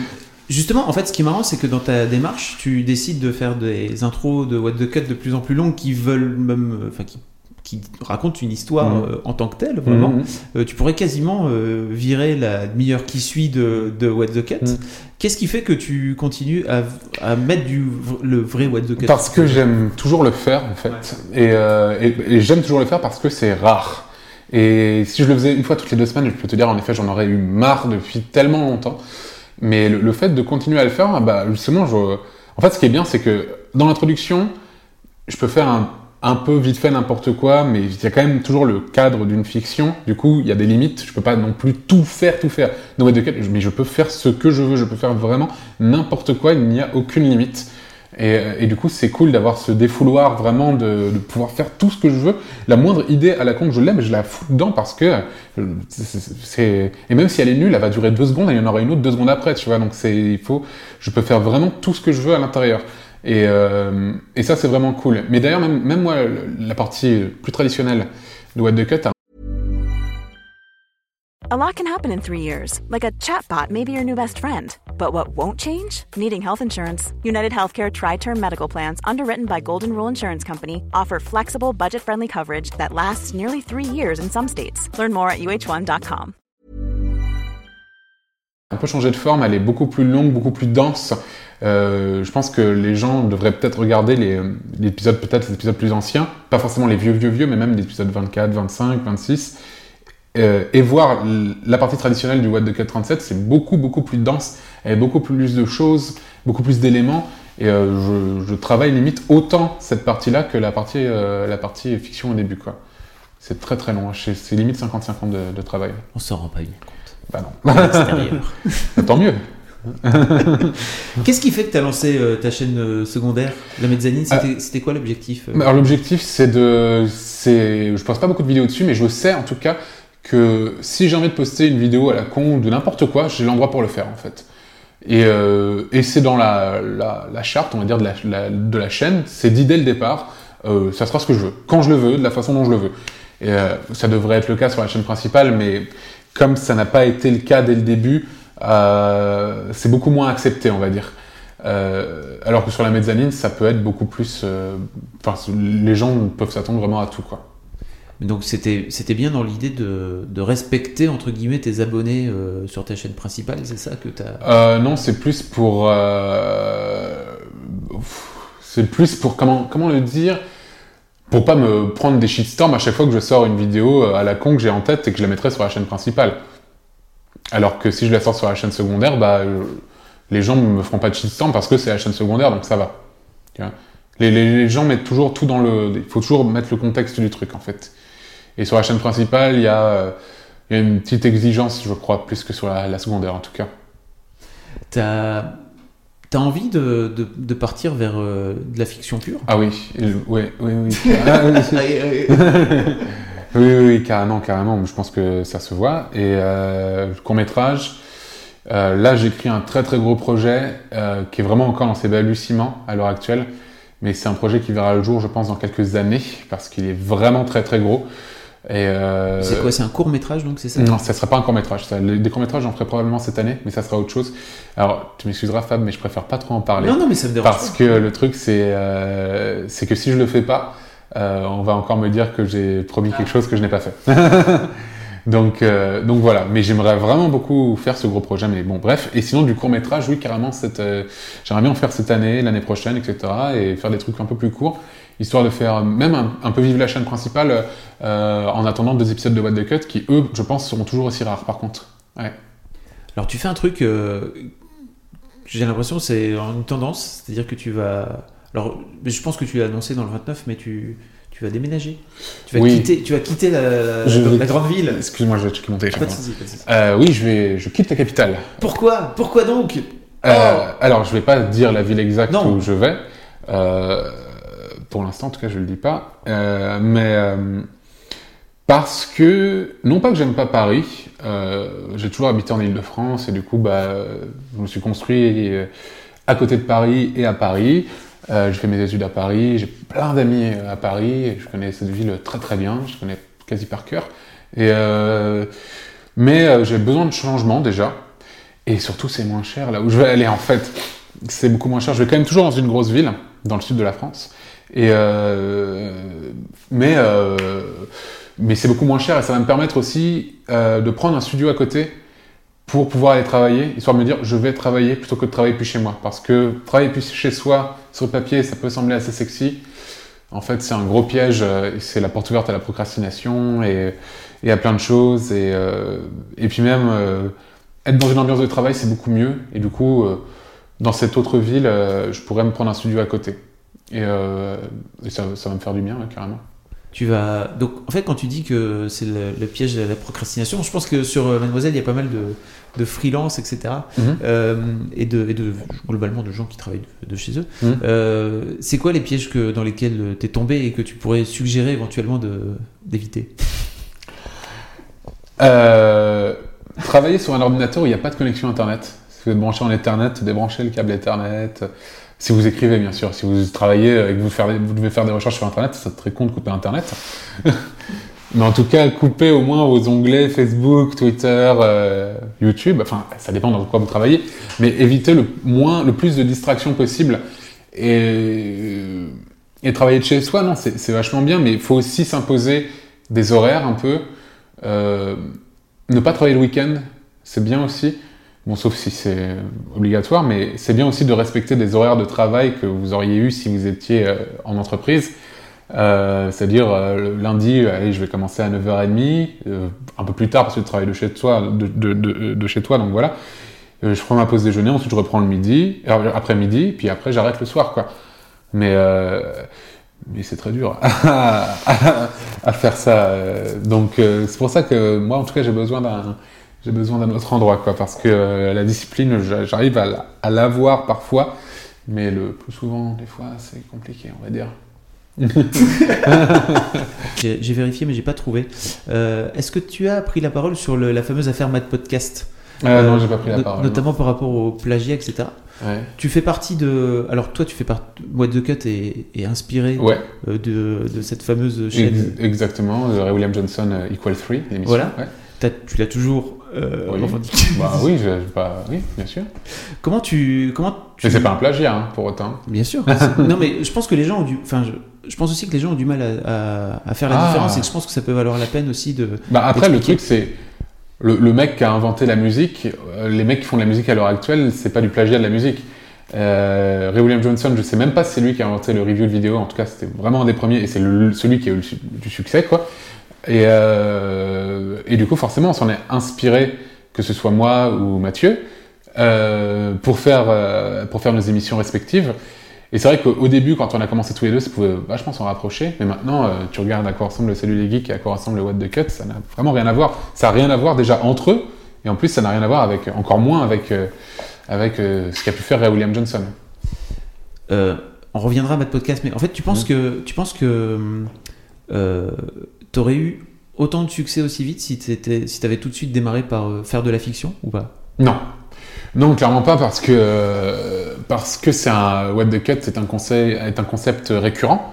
justement, en fait, ce qui est marrant, c'est que dans ta démarche, tu décides de faire des intros de What the Cut de plus en plus longues qui veulent même, euh, enfin, qui, qui racontent une histoire Mhm. euh, en tant que telle, vraiment. Mhm. Euh, tu pourrais quasiment euh, virer la demi-heure qui suit de, de What the Cut. Mhm. Qu'est-ce qui fait que tu continues à, à mettre du, le vrai What the Cut Parce que j'aime toujours le faire, en fait. Et, et, et j'aime toujours le faire parce que c'est rare. Et si je le faisais une fois toutes les deux semaines, je peux te dire, en effet, j'en aurais eu marre depuis tellement longtemps. Mais le, le fait de continuer à le faire, bah, justement, je... en fait, ce qui est bien, c'est que dans l'introduction, je peux faire un, un peu vite fait n'importe quoi, mais il y a quand même toujours le cadre d'une fiction. Du coup, il y a des limites. Je peux pas non plus tout faire, tout faire. Cut, mais je peux faire ce que je veux. Je peux faire vraiment n'importe quoi. Il n'y a aucune limite. Et, et du coup, c'est cool d'avoir ce défouloir vraiment de, pouvoir faire tout ce que je veux. La moindre idée à la con que je l'aime, je la fous dedans parce que euh, c'est- et même si elle est nulle, elle va durer deux secondes il y en aura une autre deux secondes après, tu vois. Donc c'est il faut, je peux faire vraiment tout ce que je veux à l'intérieur. Et, euh, et ça, c'est vraiment cool. Mais d'ailleurs, même, même moi, la partie plus traditionnelle de What the Cut, A lot can happen in three years, like a chatbot may be your new best friend. But what won't change? Needing health insurance. United Healthcare Tri Term Medical Plans, underwritten by Golden Rule Insurance Company, offer flexible, budget friendly coverage that lasts nearly three years in some states. Learn more at uh1.com. un peu changé de forme, elle est beaucoup plus longue, beaucoup plus dense. Euh, je pense que les gens devraient peut-être regarder les, les épisodes, peut-être les épisodes plus anciens, pas forcément les vieux, vieux, vieux, mais même les épisodes 24, 25, 26, euh, et voir la partie traditionnelle du What the Cut 37, c'est beaucoup, beaucoup plus dense, il y a beaucoup plus de choses, beaucoup plus d'éléments, et euh, je, je travaille limite autant cette partie-là que la partie, euh, la partie fiction au début, quoi. C'est très très long, c'est c'est limite 50-50 de, de travail. On s'en rend pas bien compte. Bah non. À l'extérieur. Tant mieux. Qu'est-ce qui fait que tu as lancé euh, ta chaîne euh, secondaire, la mezzanine? Ah. C'était c'était quoi l'objectif euh? Alors l'objectif c'est de, je poste pas beaucoup de vidéos dessus, mais je sais en tout cas que si j'ai envie de poster une vidéo à la con ou de n'importe quoi, j'ai l'endroit pour le faire en fait. Et, euh, et c'est dans la, la, la charte, on va dire, de la, la- de la chaîne, c'est dit dès le départ, euh, ça sera ce que je veux, quand je le veux, de la façon dont je le veux. Et euh, ça devrait être le cas sur la chaîne principale, mais comme ça n'a pas été le cas dès le début, euh, c'est beaucoup moins accepté, on va dire. Euh, alors que sur la mezzanine, ça peut être beaucoup plus. euh, Enfin, les gens peuvent s'attendre vraiment à tout, quoi. Donc c'était c'était bien dans l'idée de, de respecter entre guillemets tes abonnés euh, sur ta chaîne principale, c'est ça que tu as Euh, non, c'est plus pour. euh, C'est plus pour. Comment, comment le dire? Pour pas me prendre des shitstorms à chaque fois que je sors une vidéo à la con que j'ai en tête et que je la mettrai sur la chaîne principale. Alors que si je la sors sur la chaîne secondaire, bah, euh, les gens me feront pas de shitstorm parce que c'est la chaîne secondaire, donc ça va. Tu vois les, les- les gens mettent toujours tout dans le. Il faut toujours mettre le contexte du truc en fait. Et sur la chaîne principale, il y a, euh, il y a une petite exigence, je crois, plus que sur la, la secondaire en tout cas. T'as as envie de, de, de partir vers euh, de la fiction pure? Ah oui, il- oui, oui, oui. Ah, oui, oui. Oui, carrément, carrément. Je pense que ça se voit. Et euh, court métrage, euh, là j'écris un très très gros projet euh, qui est vraiment encore dans ses balbutiements à l'heure actuelle. Mais c'est un projet qui verra le jour, je pense, dans quelques années, parce qu'il est vraiment très très gros. Euh, C'est quoi C'est un court métrage donc c'est ça? Non, ça sera pas un court métrage. Ça. Les- Des courts métrages, j'en ferai probablement cette année, mais ça sera autre chose. Alors, tu m'excuseras, Fab, mais je préfère pas trop en parler. Non, non, mais ça me dérange Parce pas. que le truc, c'est euh, c'est que si je le fais pas, euh, on va encore me dire que j'ai promis quelque chose que je n'ai pas fait. donc, euh, donc voilà. Mais j'aimerais vraiment beaucoup faire ce gros projet. Mais bon, bref. Et sinon, du court métrage, oui, carrément, cette, euh, j'aimerais bien en faire cette année, l'année prochaine, etc. Et faire des trucs un peu plus courts, histoire de faire même un, un peu vivre la chaîne principale euh, en attendant deux épisodes de What the Cut qui, eux, je pense, seront toujours aussi rares. Par contre. Ouais. Alors tu fais un truc, euh, j'ai l'impression que c'est une tendance, c'est-à-dire que tu vas... Alors je pense que tu l'as annoncé dans le 29, mais tu, tu vas déménager. Tu vas, Oui. quitter, tu vas quitter la, la- Je la vais- grande ville. Excuse-moi, je vais checker mon téléphone. Euh, oui, je vais, je quitte la capitale. Pourquoi? Pourquoi donc? Euh, alors, je vais pas dire la ville exacte Non. où je vais. Euh, pour l'instant, en tout cas, je le dis pas. Mais parce que, non pas que j'aime pas Paris, j'ai toujours habité en Ile-de-France et du coup, bah, je me suis construit à côté de Paris et à Paris. Euh, j'ai fait mes études à Paris, j'ai plein d'amis à Paris, je connais cette ville très très bien, je connais quasi par cœur. Et, euh, mais euh, j'ai besoin de changement déjà. Et surtout, c'est moins cher là où je vais aller en fait. C'est beaucoup moins cher. Je vais quand même toujours dans une grosse ville, dans le sud de la France. Et euh, mais euh, mais c'est beaucoup moins cher et ça va me permettre aussi euh, de prendre un studio à côté pour pouvoir aller travailler, histoire de me dire je vais travailler plutôt que de travailler plus chez moi. Parce que travailler plus chez soi, sur le papier, ça peut sembler assez sexy. En fait, c'est un gros piège. euh, C'est la porte ouverte à la procrastination et, et à plein de choses. Et, euh, puis même, euh, être dans une ambiance de travail, c'est beaucoup mieux. Et du coup, dans cette autre ville, je pourrais me prendre un studio à côté. Et, ça, ça va me faire du bien, ouais, carrément. Tu vas donc en fait quand tu dis que c'est le, piège de la procrastination, je pense que sur Mademoiselle il y a pas mal de, de freelance etc. Mhm. Euh, et, de, et de globalement de gens qui travaillent de, de chez eux. Mhm. Euh, c'est quoi les pièges que dans lesquels tu es tombé et que tu pourrais suggérer éventuellement d'éviter? Euh, travailler sur un ordinateur où il n'y a pas de connexion Internet. Si vous êtes branché en Ethernet, débranchez le câble Ethernet. Si vous écrivez, bien sûr. Si vous travaillez et que vous, faire- vous devez faire des recherches sur Internet, c'est très con de couper Internet. Mais en tout cas, coupez au moins vos onglets Facebook, Twitter, euh, YouTube. Enfin, ça dépend dans quoi vous travaillez. Mais évitez le moins, le plus de distractions possible. Et, et travailler de chez soi, non, c'est vachement bien, mais il faut aussi s'imposer des horaires un peu. Euh, ne pas travailler le week-end, c'est bien aussi. Bon, sauf si c'est obligatoire, mais c'est bien aussi de respecter des horaires de travail que vous auriez eu si vous étiez euh, en entreprise. Euh, C'est-à-dire, euh, lundi, je vais commencer à 9h30, euh, un peu plus tard parce que je travaille de chez toi, de, chez toi, donc voilà. Euh, je prends ma pause déjeuner, ensuite je reprends le midi, après-midi, puis après j'arrête le soir. Mais, mais c'est très dur à, faire ça. Donc c'est pour ça que moi, en tout cas, j'ai besoin d'un j'ai besoin d'un autre endroit, quoi, parce que la discipline, j'a- j'arrive à l'avoir parfois, mais le plus souvent, des fois, c'est compliqué, on va dire. J'ai vérifié mais j'ai pas trouvé. Euh, Est-ce que tu as pris la parole sur le- la fameuse affaire Mad Podcast Euh, non, j'ai pas pris la no- parole. Notamment par rapport au plagiat etc. Ouais. Tu fais partie de. Alors, toi, tu fais partie. What the Cut est, est inspiré Ouais, euh, de, de cette fameuse chaîne. ex- exactement. Ray William Johnson euh, Equal 3, l'émission. Voilà. Ouais. Tu l'as toujours euh, Oui. revendiqué. Bah oui, je, bah, oui, bien sûr. Comment tu. Comment tu... Mais c'est pas un plagiat, hein, pour autant. Bien sûr. Non, mais je pense que les gens ont du. Enfin, je, je pense aussi que les gens ont du mal à, à- à faire la Ah. différence et que je pense que ça peut valoir la peine aussi de. Bah après, le truc, c'est. Le, le mec qui a inventé la musique, euh, les mecs qui font de la musique à l'heure actuelle, c'est pas du plagiat de la musique. Euh, Ray William Johnson, je sais même pas si c'est lui qui a inventé le review de vidéo, en tout cas c'était vraiment un des premiers, et c'est celui qui a eu le du succès, quoi. Et, euh, et du coup, forcément, on s'en est inspiré, que ce soit moi ou Mathieu, euh, pour, faire, euh, pour faire nos émissions respectives. Et c'est vrai qu'au au début, quand on a commencé tous les deux, ça pouvait vachement s'en rapprocher. Mais maintenant, tu regardes à quoi ressemble le Salut les Geeks et à quoi ressemble le What the Cut, ça n'a vraiment rien à voir. Ça n'a rien à voir déjà entre eux. Et en plus, ça n'a rien à voir avec, encore moins avec, avec ce qu'a pu faire Ray William Johnson. On reviendra à notre podcast, mais en fait, tu penses Mhm. que tu penses que euh, t'aurais eu autant de succès aussi vite si t'avais tout de suite démarré par euh, faire de la fiction ou pas? Non. Non, clairement pas, parce que euh, parce que c'est un What the Cut est un, est un concept récurrent.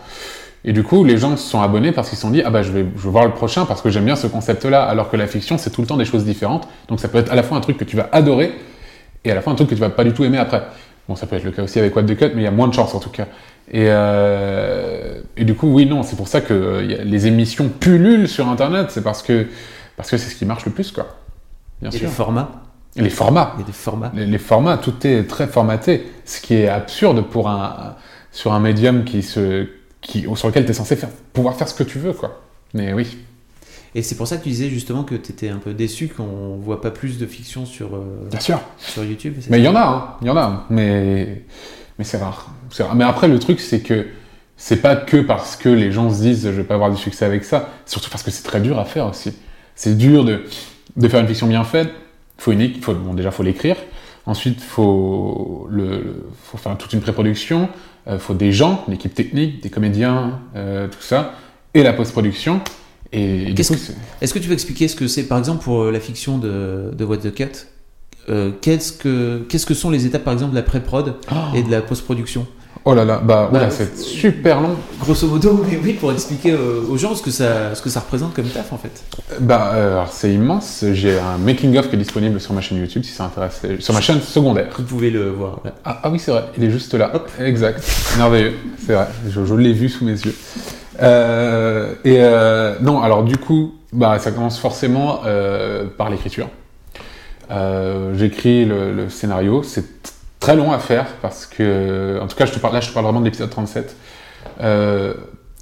Et du coup, les gens se sont abonnés parce qu'ils se sont dit ah bah je vais, je vais voir le prochain parce que j'aime bien ce concept-là, alors que la fiction c'est tout le temps des choses différentes. Donc ça peut être à la fois un truc que tu vas adorer et à la fois un truc que tu vas pas du tout aimer après. Bon, ça peut être le cas aussi avec What the Cut, mais il y a moins de chance en tout cas. Et, euh, et du coup, oui, non, c'est pour ça que euh, les émissions pullulent sur Internet, c'est parce que parce que c'est ce qui marche le plus, quoi. Bien a sûr. des formats. Et les formats. Des formats. Les, les formats, tout est très formaté, ce qui est absurde pour un, sur un médium qui se, qui, sur lequel tu es censé faire, pouvoir faire ce que tu veux, quoi. Mais oui. Et c'est pour ça que tu disais justement que t'étais un peu déçu qu'on voit pas plus de fiction sur, euh, Bien sûr. sur YouTube. Mais il y en a, hein. Il y en a. Mais, mais c'est rare. Mais après, le truc, c'est que c'est pas que parce que les gens se disent je vais pas avoir du succès avec ça, surtout parce que c'est très dur à faire aussi. C'est dur de, de faire une fiction bien faite. Faut une, équipe- faut, bon, déjà, faut l'écrire. Ensuite, faut, le, faut faire toute une pré-production. Il faut des gens, une équipe technique, des comédiens, euh, tout ça. Et la post-production. Et, et coup, que- Est-ce que tu peux expliquer ce que c'est, par exemple, pour euh, la fiction de, de What the Cut euh, qu'est-ce, que, qu'est-ce que sont les étapes, par exemple, de la pré-prod et de la post-production? Oh là là, bah, Bah, c'est super long. Grosso modo, mais oui, pour expliquer euh, aux gens ce que, ça, ce que ça représente comme taf, en fait. Bah, euh, c'est immense. J'ai un making-of qui est disponible sur ma chaîne YouTube si ça intéresse. Sur ma chaîne secondaire. Vous pouvez le voir. là. Ah, ah oui, c'est vrai, il est juste là. Exact. Merveilleux. C'est vrai, je, je l'ai vu sous mes yeux. Euh, et euh, non, alors du coup, bah, ça commence forcément euh, par l'écriture. Euh, J'écris le, le scénario. C'est très long à faire parce que, en tout cas, je te parle, là, je te parle vraiment de l'épisode 37. Euh,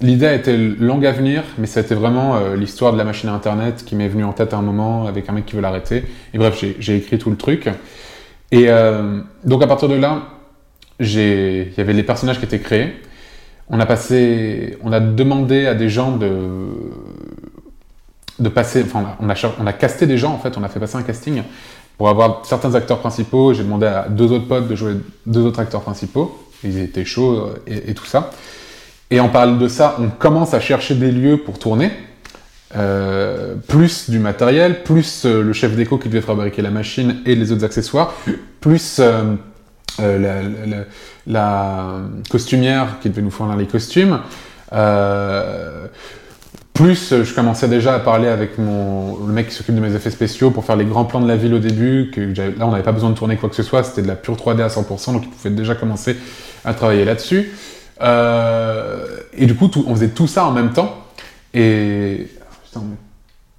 L'idée était longue à venir, mais c'était vraiment euh, l'histoire de la machine à Internet qui m'est venue en tête à un moment avec un mec qui veut l'arrêter. Et bref, j'ai- écrit tout le truc. Et euh, donc à partir de là, il y avait les personnages qui étaient créés. On a passé, on a demandé à des gens de de passer, enfin on a, on a casté des gens en fait, on a fait passer un casting pour avoir certains acteurs principaux. J'ai demandé à deux autres potes de jouer deux autres acteurs principaux. Ils étaient chauds euh, et, tout ça. Et en parlant de ça, on commence à chercher des lieux pour tourner. Euh, plus du matériel, plus euh, le chef déco qui devait fabriquer la machine et les autres accessoires, plus la costumière qui devait nous fournir les costumes. Euh, plus, euh, je commençais déjà à parler avec mon, le mec qui s'occupe de mes effets spéciaux pour faire les grands plans de la ville au début. Que là, on n'avait pas besoin de tourner quoi que ce soit, c'était de la pure 3D à 100%, donc il pouvait déjà commencer à travailler là-dessus. Euh, et du coup, tout- on faisait tout ça en même temps. Et. Putain, mon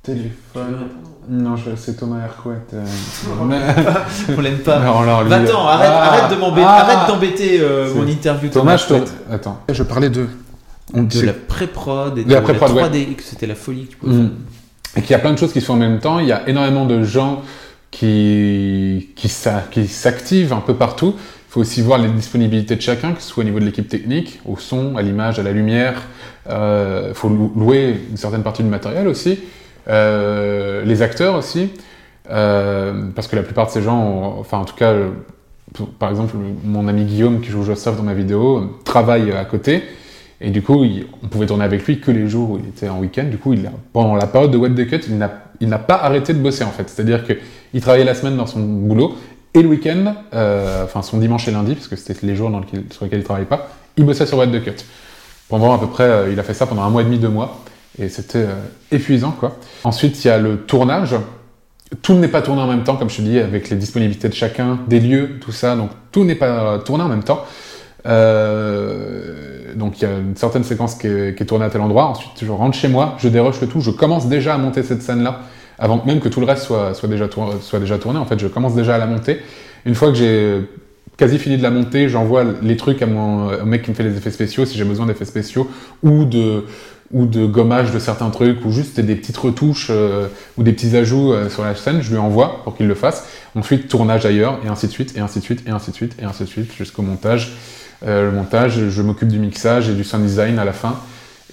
téléphone. Non, je- c'est Thomas Hercouet. euh, mais- On l'aime pas. Non, lui- Va-t'en, arrête, Ah, arrête de m'embêter, ah, arrête d'embêter euh, mon interview. Thomas, je te. Attends. Je parlais de. On De la pré-prod et de, De la la pré-prod, 3D, que c'était la folie que tu pouvais Mm. faire. Et qu'il y a plein de choses qui se font en même temps. Il y a énormément de gens qui, qui, s'a- qui s'activent un peu partout. Il faut aussi voir les disponibilités de chacun, que ce soit au niveau de l'équipe technique, au son, à l'image, à la lumière. Il faut lou- louer une certaine partie du matériel aussi. Euh, les acteurs aussi. Euh, parce que la plupart de ces gens, ont- enfin en tout cas, euh, par exemple, mon ami Guillaume qui joue Joseph dans ma vidéo, euh, travaille à côté. Et du coup, il- on pouvait tourner avec lui que les jours où il était en week-end. Du coup, pendant la période de What the Cut, il n'a, pas arrêté de bosser en fait. C'est-à-dire qu'il travaillait la semaine dans son boulot et le week-end, euh, enfin son dimanche et lundi, parce que c'était les jours sur lesquels il travaillait pas, il bossait sur What the Cut. Pendant à peu près, euh, il a fait ça pendant un mois et demi, deux mois. Et c'était euh, épuisant quoi. Ensuite, il y a le tournage tout n'est pas tourné en même temps, comme je te dis, avec les disponibilités de chacun, des lieux, tout ça. Donc tout n'est pas tourné en même temps. Euh, donc il y a une certaine séquence qui est, tournée à tel endroit. Ensuite, je rentre chez moi, je déroche le tout, je commence déjà à monter cette scène-là, avant même que tout le reste soit, déjà, tourné. En fait, je commence déjà à la monter. Une fois que j'ai quasi fini de la monter, j'envoie les trucs à mon au mec qui me fait les effets spéciaux, si j'ai besoin d'effets spéciaux, ou de de gommage de certains trucs, ou juste des petites retouches euh, ou des petits ajouts euh, sur la scène, je lui envoie pour qu'il le fasse. Ensuite, tournage ailleurs, et ainsi de suite, et ainsi de suite, et ainsi de suite, et ainsi de suite, jusqu'au montage. Euh, le montage, je m'occupe du mixage et du sound design à la fin.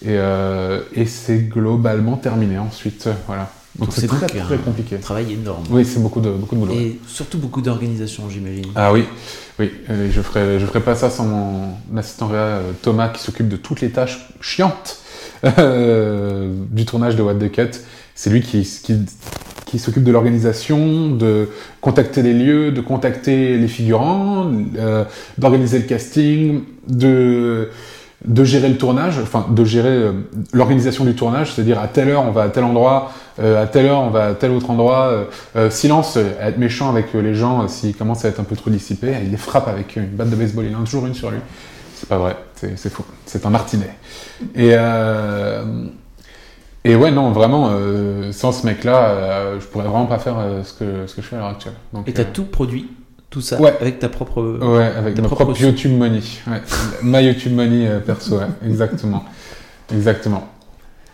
Et, euh, et c'est globalement terminé ensuite. Voilà. Donc c'est très, très compliqué. Un travail énorme. Oui, c'est beaucoup de, beaucoup de boulot. Et surtout beaucoup d'organisation, j'imagine. Ah oui, oui. Euh, je ferai, je ferai pas ça sans mon assistant réa Thomas qui s'occupe de toutes les tâches chiantes euh, du tournage de What the Cut. C'est lui qui, qui, qui s'occupe de l'organisation, de contacter les lieux, de contacter les figurants, euh, d'organiser le casting, de de gérer le tournage, enfin de gérer euh, l'organisation du tournage, c'est-à-dire à telle heure on va à tel endroit, euh, à telle heure on va à tel autre endroit. Silence, être méchant avec les gens s'ils commencent à être un peu trop dissipés, il les frappe avec une batte de baseball, il en a toujours une sur lui. C'est pas vrai, c'est faux, c'est un martinet. Et et ouais, non, vraiment, sans ce mec-là, je pourrais vraiment pas faire ce, que, ce que je fais à l'heure actuelle. Donc, et t'as tout produit tout ça ouais. avec ta propre ouais avec ta ma propre, propre YouTube Money ouais. ma YouTube Money euh, perso ouais. exactement exactement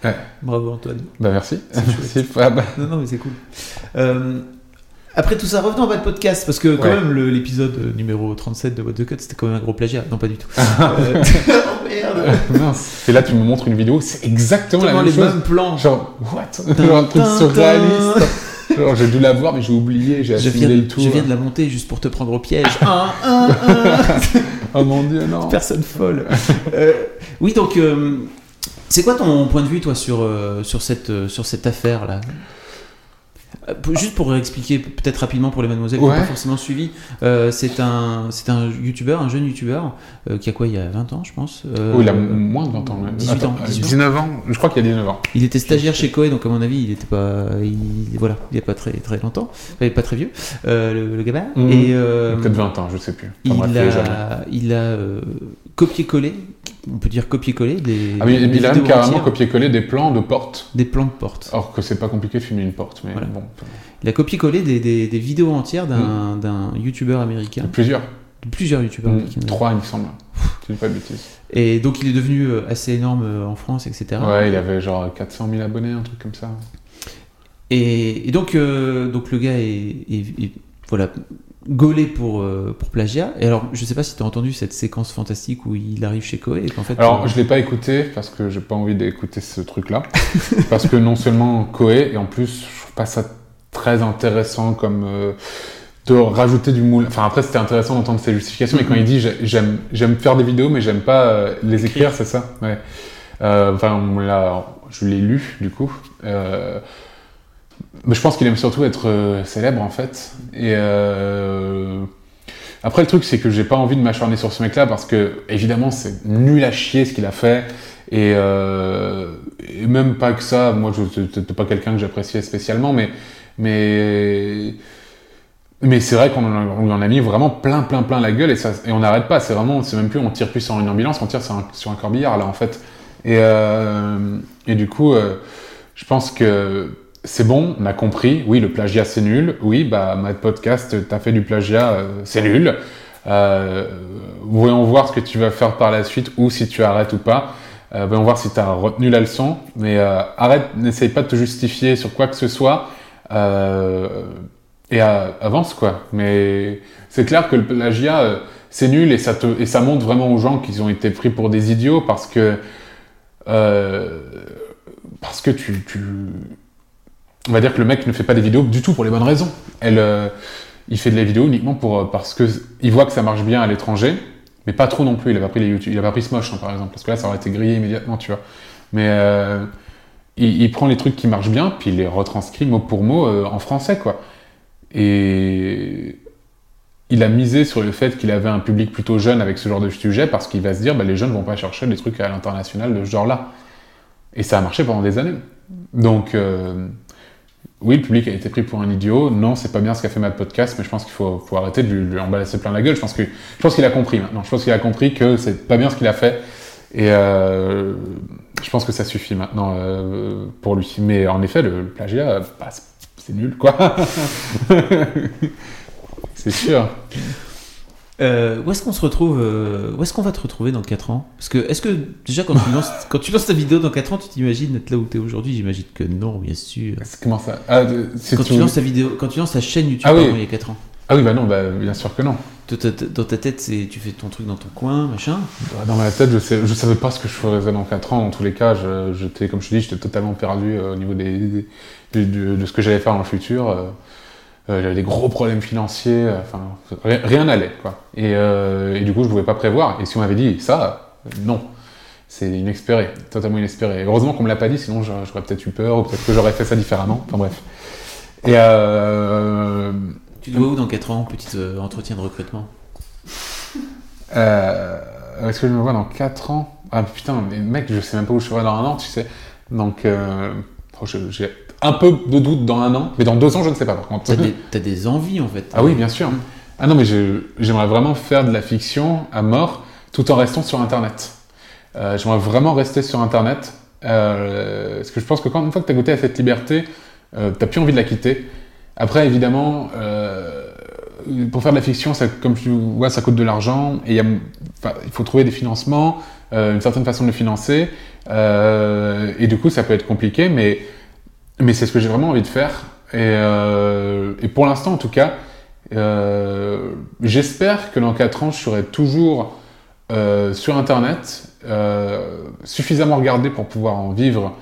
ouais. bravo Antoine bah merci merci ah, bah. non non mais c'est cool euh, après tout ça, revenons à votre podcast, parce que quand ouais. même l'épisode numéro 37 de What the Cut, c'était quand même un gros plagiat. Non, pas du tout. euh... oh merde Mince. Et là, tu me montres une vidéo, c'est exactement Totalement la même les chose. mêmes plans. Genre, what? Genre un truc surréaliste. Genre, j'ai dû la voir, mais j'ai oublié, j'ai assimilé le tout. Je viens de la monter juste pour te prendre au piège. un, un, un. oh mon dieu, non. Personne folle. euh, oui, donc, euh, c'est quoi ton point de vue, toi, sur, euh, sur cette, euh, sur cette affaire-là? Juste pour expliquer peut-être rapidement pour les mademoiselles qui n'ont pas forcément suivi, euh, c'est un, c'est un youtubeur, un jeune youtubeur euh, qui a quoi il y a 20 ans je pense euh, Oui il a moins de 20 ans. 18 Attends, ans 18 19 ans, je crois qu'il y a 19 ans. Il était stagiaire chez Koei donc à mon avis il était pas, il, voilà, il n'y a pas très, très longtemps, il n'est pas très vieux le, le gamin. Mmh. Et, Peut-être 20 ans, je sais plus. Enfin, il, bref, a, il a copié-collé on peut dire copier-coller des. Ah, mais des il a même carrément copié-collé des plans de portes. Des plans de portes. Alors que c'est pas compliqué de filmer une porte, mais voilà. bon. Il a copié-collé des, des, des, vidéos entières d'un mmh. youtubeur américain. De plusieurs. De plusieurs youtubeurs mmh. américains. Trois, il me semble. tu dis pas de bêtises. Et donc il est devenu assez énorme en France, etc. Ouais, il avait genre 400 000 abonnés, un truc comme ça. Et, et donc, euh, donc le gars est, est, est voilà, gaulé pour, euh, pour plagiat. Et alors, je sais pas si tu as entendu cette séquence fantastique où il arrive chez. Et qu'en fait, alors, euh... je l'ai pas écouté parce que j'ai pas envie d'écouter ce truc-là. parce que non seulement Koei, et en plus, je trouve pas ça très intéressant comme. Euh, de rajouter du moule. Enfin, après, c'était intéressant d'entendre ses justifications, mais quand il dit j'aime, j'aime faire des vidéos, mais j'aime pas euh, les écrire, c'est ça? Ouais. Enfin, là, je l'ai lu, du coup. Mais je pense qu'il aime surtout être euh, célèbre en fait. Et euh... après le truc c'est que j'ai pas envie de m'acharner sur ce mec-là parce que évidemment c'est nul à chier ce qu'il a fait et, euh... même pas que ça. Moi je n'étais pas quelqu'un que j'appréciais spécialement, mais mais mais c'est vrai qu'on en, en, a mis vraiment plein plein plein la gueule et, ça, et on n'arrête pas. C'est vraiment c'est même plus on tire plus sur une ambulance, on tire sur un, sur un corbillard là en fait. Et et du coup je pense que c'est bon, on a compris, oui, le plagiat c'est nul, oui, bah, ma podcast, t'as fait du plagiat, euh, c'est nul. Euh, voyons voir ce que tu vas faire par la suite, ou si tu arrêtes ou pas. Euh, voyons voir si tu as retenu la leçon, mais euh, arrête, n'essaye pas de te justifier sur quoi que ce soit, euh, et avance, quoi. Mais c'est clair que le plagiat, c'est nul, et ça, te, et ça montre vraiment aux gens qu'ils ont été pris pour des idiots, parce que... parce que tu, tu on va dire que le mec ne fait pas des vidéos du tout pour les bonnes raisons. Euh, il fait de la vidéo uniquement pour euh, parce que il voit que ça marche bien à l'étranger, mais pas trop non plus. Il a pas pris les YouTube, il a pas Smosh hein, par exemple, parce que là ça aurait été grillé immédiatement, tu vois. Mais euh, il, prend les trucs qui marchent bien, puis il les retranscrit mot pour mot en français, quoi. Et il a misé sur le fait qu'il avait un public plutôt jeune avec ce genre de sujet, parce qu'il va se dire, bah, les jeunes vont pas chercher des trucs à l'international de ce genre-là. Et ça a marché pendant des années. Donc oui, le public a été pris pour un idiot. Non, c'est pas bien ce qu'a fait Mad Podcast, mais je pense qu'il faut, arrêter de lui, lui embalasser plein la gueule. Je pense qu'il a compris maintenant. Je pense qu'il a compris que c'est pas bien ce qu'il a fait. Et euh, je pense que ça suffit maintenant euh, pour lui. Mais en effet, le, plagiat, bah, c'est nul, quoi. c'est sûr. Euh, où est-ce qu'on se retrouve euh, Où est-ce qu'on va te retrouver dans 4 ans? Parce que, est-ce que déjà quand tu, lances, quand tu lances ta vidéo dans 4 ans, tu t'imagines être là où tu es aujourd'hui? J'imagine que non, bien sûr. Comment ça? Ah, quand, tu lances ta vidéo, quand tu lances ta chaîne YouTube ah, oui. il y a 4 ans. Ah oui, bah non, bah, bien sûr que non. Dans ta tête, c'est tu fais ton truc dans ton coin, machin? Dans ma tête, je, sais, je savais pas ce que je ferais dans 4 ans. Dans tous les cas, j'étais, comme je te dis, j'étais totalement perdu euh, au niveau des, des, des, de, de, ce que j'allais faire dans le futur. Euh, euh, j'avais des gros problèmes financiers, enfin, rien n'allait, quoi. Et, euh, et, du coup, je pouvais pas prévoir. Et si on m'avait dit ça, non. C'est inespéré, totalement inespéré. Heureusement qu'on me l'a pas dit, sinon j'aurais peut-être eu peur, ou peut-être que j'aurais fait ça différemment. Enfin bref. Et euh, tu te vois où dans 4 ans, petit euh, entretien de recrutement? Euh, Est-ce que je me vois dans 4 ans? Ah putain, mais mec, je sais même pas où je serai dans un an, tu sais. Donc, euh, j'ai un peu de doute dans un an, mais dans deux ans, je ne sais pas par contre. T'as des, as des envies en fait. Ah oui, bien sûr. Ah non, mais j'aimerais vraiment faire de la fiction à mort tout en restant sur Internet. Euh, j'aimerais vraiment rester sur Internet. Euh, parce que je pense que quand, une fois que tu as goûté à cette liberté, euh, tu plus envie de la quitter. Après, évidemment, euh, pour faire de la fiction, ça, comme tu vois, ça coûte de l'argent et y a, il faut trouver des financements, une certaine façon de le financer. Et du coup, ça peut être compliqué, mais, mais c'est ce que j'ai vraiment envie de faire. Et, euh, pour l'instant, en tout cas, euh, j'espère que dans 4 ans, je serai toujours sur Internet, suffisamment regardé pour pouvoir en vivre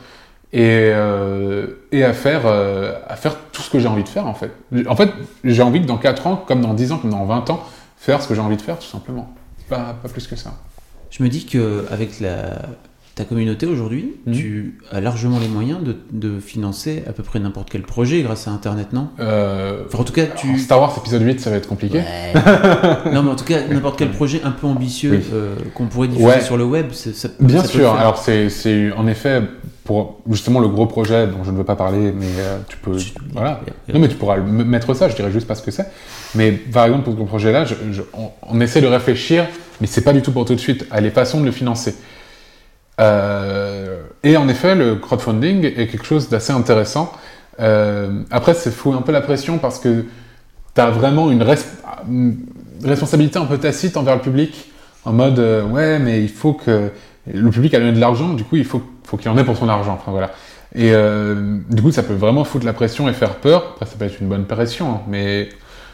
et, euh, et à faire euh, à faire tout ce que j'ai envie de faire en fait. En fait, j'ai envie que dans 4 ans, comme dans 10 ans, comme dans 20 ans, faire ce que j'ai envie de faire tout simplement. Pas, pas plus que ça. Je me dis que avec la ta communauté aujourd'hui, mmh. tu as largement les moyens de, de, financer à peu près n'importe quel projet grâce à Internet, non? Euh, enfin, En tout cas, tu... Star Wars épisode 8, ça va être compliqué. Ouais. non, mais en tout cas, n'importe quel projet un peu ambitieux oui. euh, qu'on pourrait diffuser ouais. sur le web, ça, Bien ça sûr, alors c'est en effet pour justement le gros projet dont je ne veux pas parler, mais euh, tu peux... Voilà. Non, mais tu pourras mettre ça, je dirais juste pas ce que c'est. Mais par exemple, pour ce projet-là, on, on essaie de réfléchir, mais c'est pas du tout pour tout de suite, à les façons de le financer. Euh, et en effet, le crowdfunding est quelque chose d'assez intéressant. Euh, après, c'est fout un peu la pression parce que tu as vraiment une, res une, responsabilité un peu tacite envers le public, en mode euh, ouais, mais il faut que le public a donné de l'argent, du coup, il faut, qu'il en ait pour son argent. Enfin voilà. Et du coup, ça peut vraiment foutre la pression et faire peur. Après, ça peut être une bonne pression, hein, mais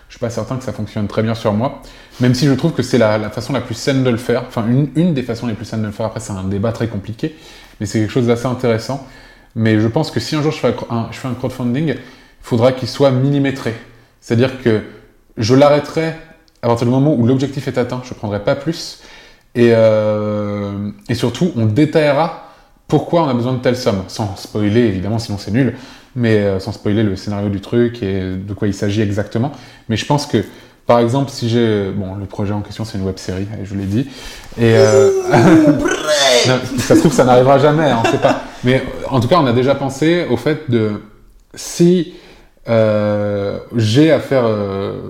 je suis pas certain que ça fonctionne très bien sur moi. Même si je trouve que c'est la, façon la plus saine de le faire. Enfin, une, des façons les plus saines de le faire. Après, c'est un débat très compliqué, mais c'est quelque chose d'assez intéressant. Mais je pense que si un jour je fais un, crowdfunding, il faudra qu'il soit millimétré. C'est-à-dire que je l'arrêterai à partir du moment où l'objectif est atteint. Je prendrai pas plus. Et, euh, et surtout, on détaillera pourquoi on a besoin de telle somme, sans spoiler évidemment, sinon c'est nul mais euh, sans spoiler le scénario du truc et de quoi il s'agit exactement. Mais je pense que, par exemple, si j'ai... Bon, le projet en question, c'est une web-série, je vous l'ai dit. Et... Euh... non, ça se trouve, ça n'arrivera jamais, on sait pas. Mais en tout cas, on a déjà pensé au fait de... Si euh, j'ai à faire... Euh,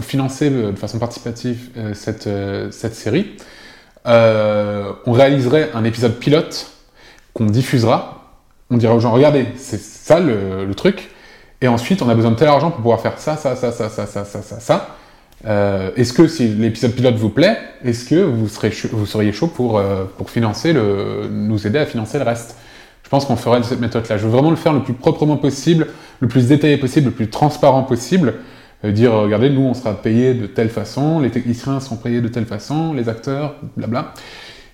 financer de façon participative cette, cette série, on réaliserait un épisode pilote qu'on diffusera on dirait aux gens, regardez, c'est ça le, le, truc, et ensuite on a besoin de tel argent pour pouvoir faire ça, ça, ça, ça, ça, ça, ça, ça, ça. Euh, est-ce que si l'épisode pilote vous plaît, est-ce que vous, seriez chaud pour, euh, pour financer le, nous aider à financer le reste? Je pense qu'on ferait de cette méthode-là. Je veux vraiment le faire le plus proprement possible, le plus détaillé possible, le plus transparent possible. Euh, dire, regardez, nous on sera payé de telle façon, les techniciens seront payés de telle façon, les acteurs, blabla.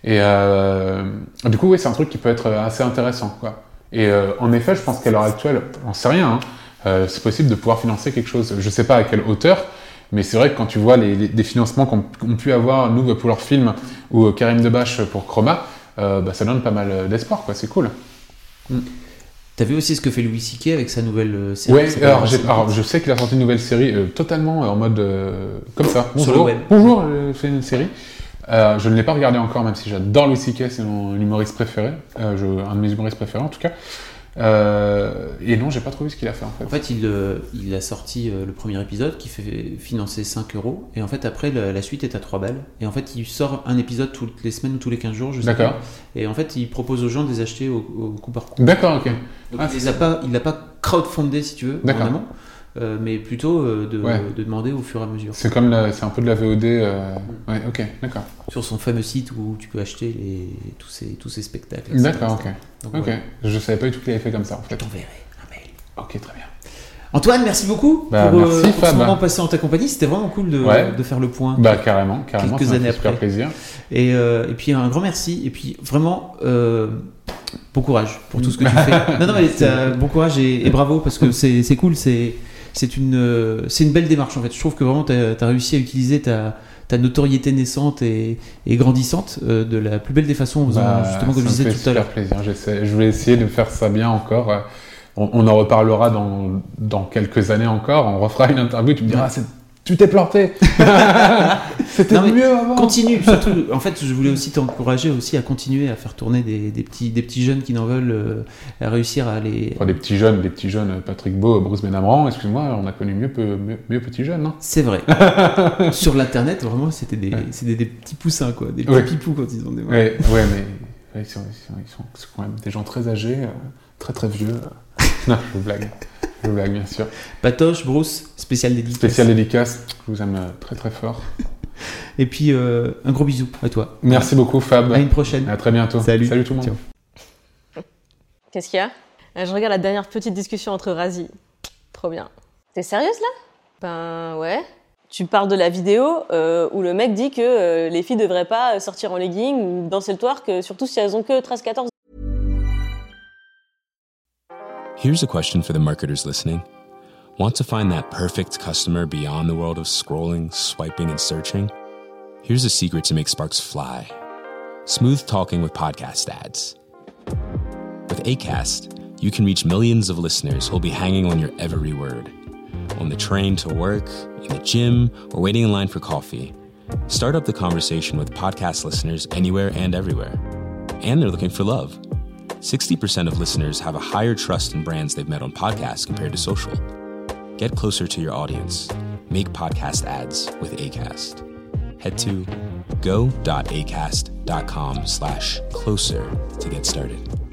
Et euh, du coup, oui, c'est un truc qui peut être assez intéressant, quoi. Et euh, en effet, je pense qu'à l'heure actuelle, on sait rien, hein, euh, c'est possible de pouvoir financer quelque chose. Je ne sais pas à quelle hauteur, mais c'est vrai que quand tu vois les, financements qu'ont qu pu avoir nous pour leur film ou euh, Karim Debache pour Chroma, euh, bah, ça donne pas mal d'espoir, quoi. C'est cool. Mm. T'as vu aussi ce que fait Louis C.K. avec sa nouvelle série Ouais, alors, alors, je sais qu'il a sorti une nouvelle série euh, totalement en mode comme ça. Bonjour, Sur le web. bonjour, fait une série. Euh, je ne l'ai pas regardé encore, même si j'adore Louis C.K., c'est mon humoriste préféré, euh, je, un de mes humoristes préférés en tout cas. Euh, et non, j'ai pas trop vu ce qu'il a fait en fait. En fait, il, euh, il a sorti euh, le premier épisode qui fait financer 5 euros. Et en fait, après, la, la suite est à 3 balles. Et en fait, il sort un épisode toutes les semaines ou tous les 15 jours, je sais D'accord. pas. Et en fait, il propose aux gens de les acheter au, au coup par coup. D'accord, ok. Donc, Ah, il l'a pas, il l'a pas crowdfundé, si tu veux, en D'accord. amont. Euh, mais plutôt euh, de, Ouais. de demander au fur et à mesure. C'est comme c'est un peu de la VOD. euh, Ouais, ok, d'accord. Sur son fameux site où tu peux acheter les, tous, ces, tous ces spectacles. D'accord, ok. Donc, Ok. Je savais pas du tout qu'il avait fait comme ça en Je fait. t'enverrai un mail. Ok, très bien. Antoine, merci beaucoup Bah, pour, merci, pour ce moment passé en ta compagnie. C'était vraiment cool de, Ouais. de faire le point. Bah carrément, carrément. Quelques années après. plaisir. Et, euh, et puis un grand merci. Et puis vraiment, euh, bon courage pour tout ce que tu fais. Non, non, mais bon courage et, et bravo parce que c'est c'est cool. C'est c'est une, euh, c'est une belle démarche en fait. Je trouve que vraiment tu as, réussi à utiliser ta, ta notoriété naissante et, et grandissante euh, de la plus belle des façons en faisant Bah, justement comme je disais tout à l'heure. plaisir. Je vais essayer de faire ça bien encore. On, on en reparlera dans, dans quelques années encore. On refera une interview. Tu me diras, Ouais. Ah, tu t'es planté. C'était mieux avant. Continue, surtout. En fait, je voulais aussi t'encourager aussi à continuer à faire tourner des, des petits, des petits jeunes qui n'en veulent, euh, à réussir à les. Enfin, des petits jeunes, des petits jeunes, Patrick Beau, Bruce Benamran, excuse-moi, on a connu mieux, peu- mieux, mieux petits jeunes, non? C'est vrai. Sur l'internet, vraiment, c'était des, Ouais. c'était des petits poussins, quoi. Des petits Ouais. pipous quand ils ont des. Ouais, ouais, mais ouais, ils, sont, ils, sont, ils sont- c'est quand même des gens très âgés, euh, très très vieux. non, je vous blague. Je vous blague, bien sûr. Patoche, Bruce, spécial dédicace. Spécial dédicace, je vous aime euh, très très fort. Et puis, euh, un gros bisou à toi. Merci beaucoup, Fab. À une prochaine. À très bientôt. Salut. Salut tout le monde. Qu'est-ce qu'il y a? Euh, Je regarde la dernière petite discussion entre Razi. Trop bien. T'es sérieuse là? Ben ouais. Tu parles de la vidéo euh, où le mec dit que euh, les filles devraient pas sortir en legging ou danser le twerk, surtout si elles ont que 13-14 Here's a question for the marketers listening. Want to find that perfect customer beyond the world of scrolling, swiping, and searching? Here's a secret to make sparks fly smooth talking with podcast ads. With ACAST, you can reach millions of listeners who'll be hanging on your every word. On the train to work, in the gym, or waiting in line for coffee. Start up the conversation with podcast listeners anywhere and everywhere. And they're looking for love. 60% of listeners have a higher trust in brands they've met on podcasts compared to social. Get closer to your audience. Make podcast ads with ACAST. Head to go.acast.com slash closer to get started.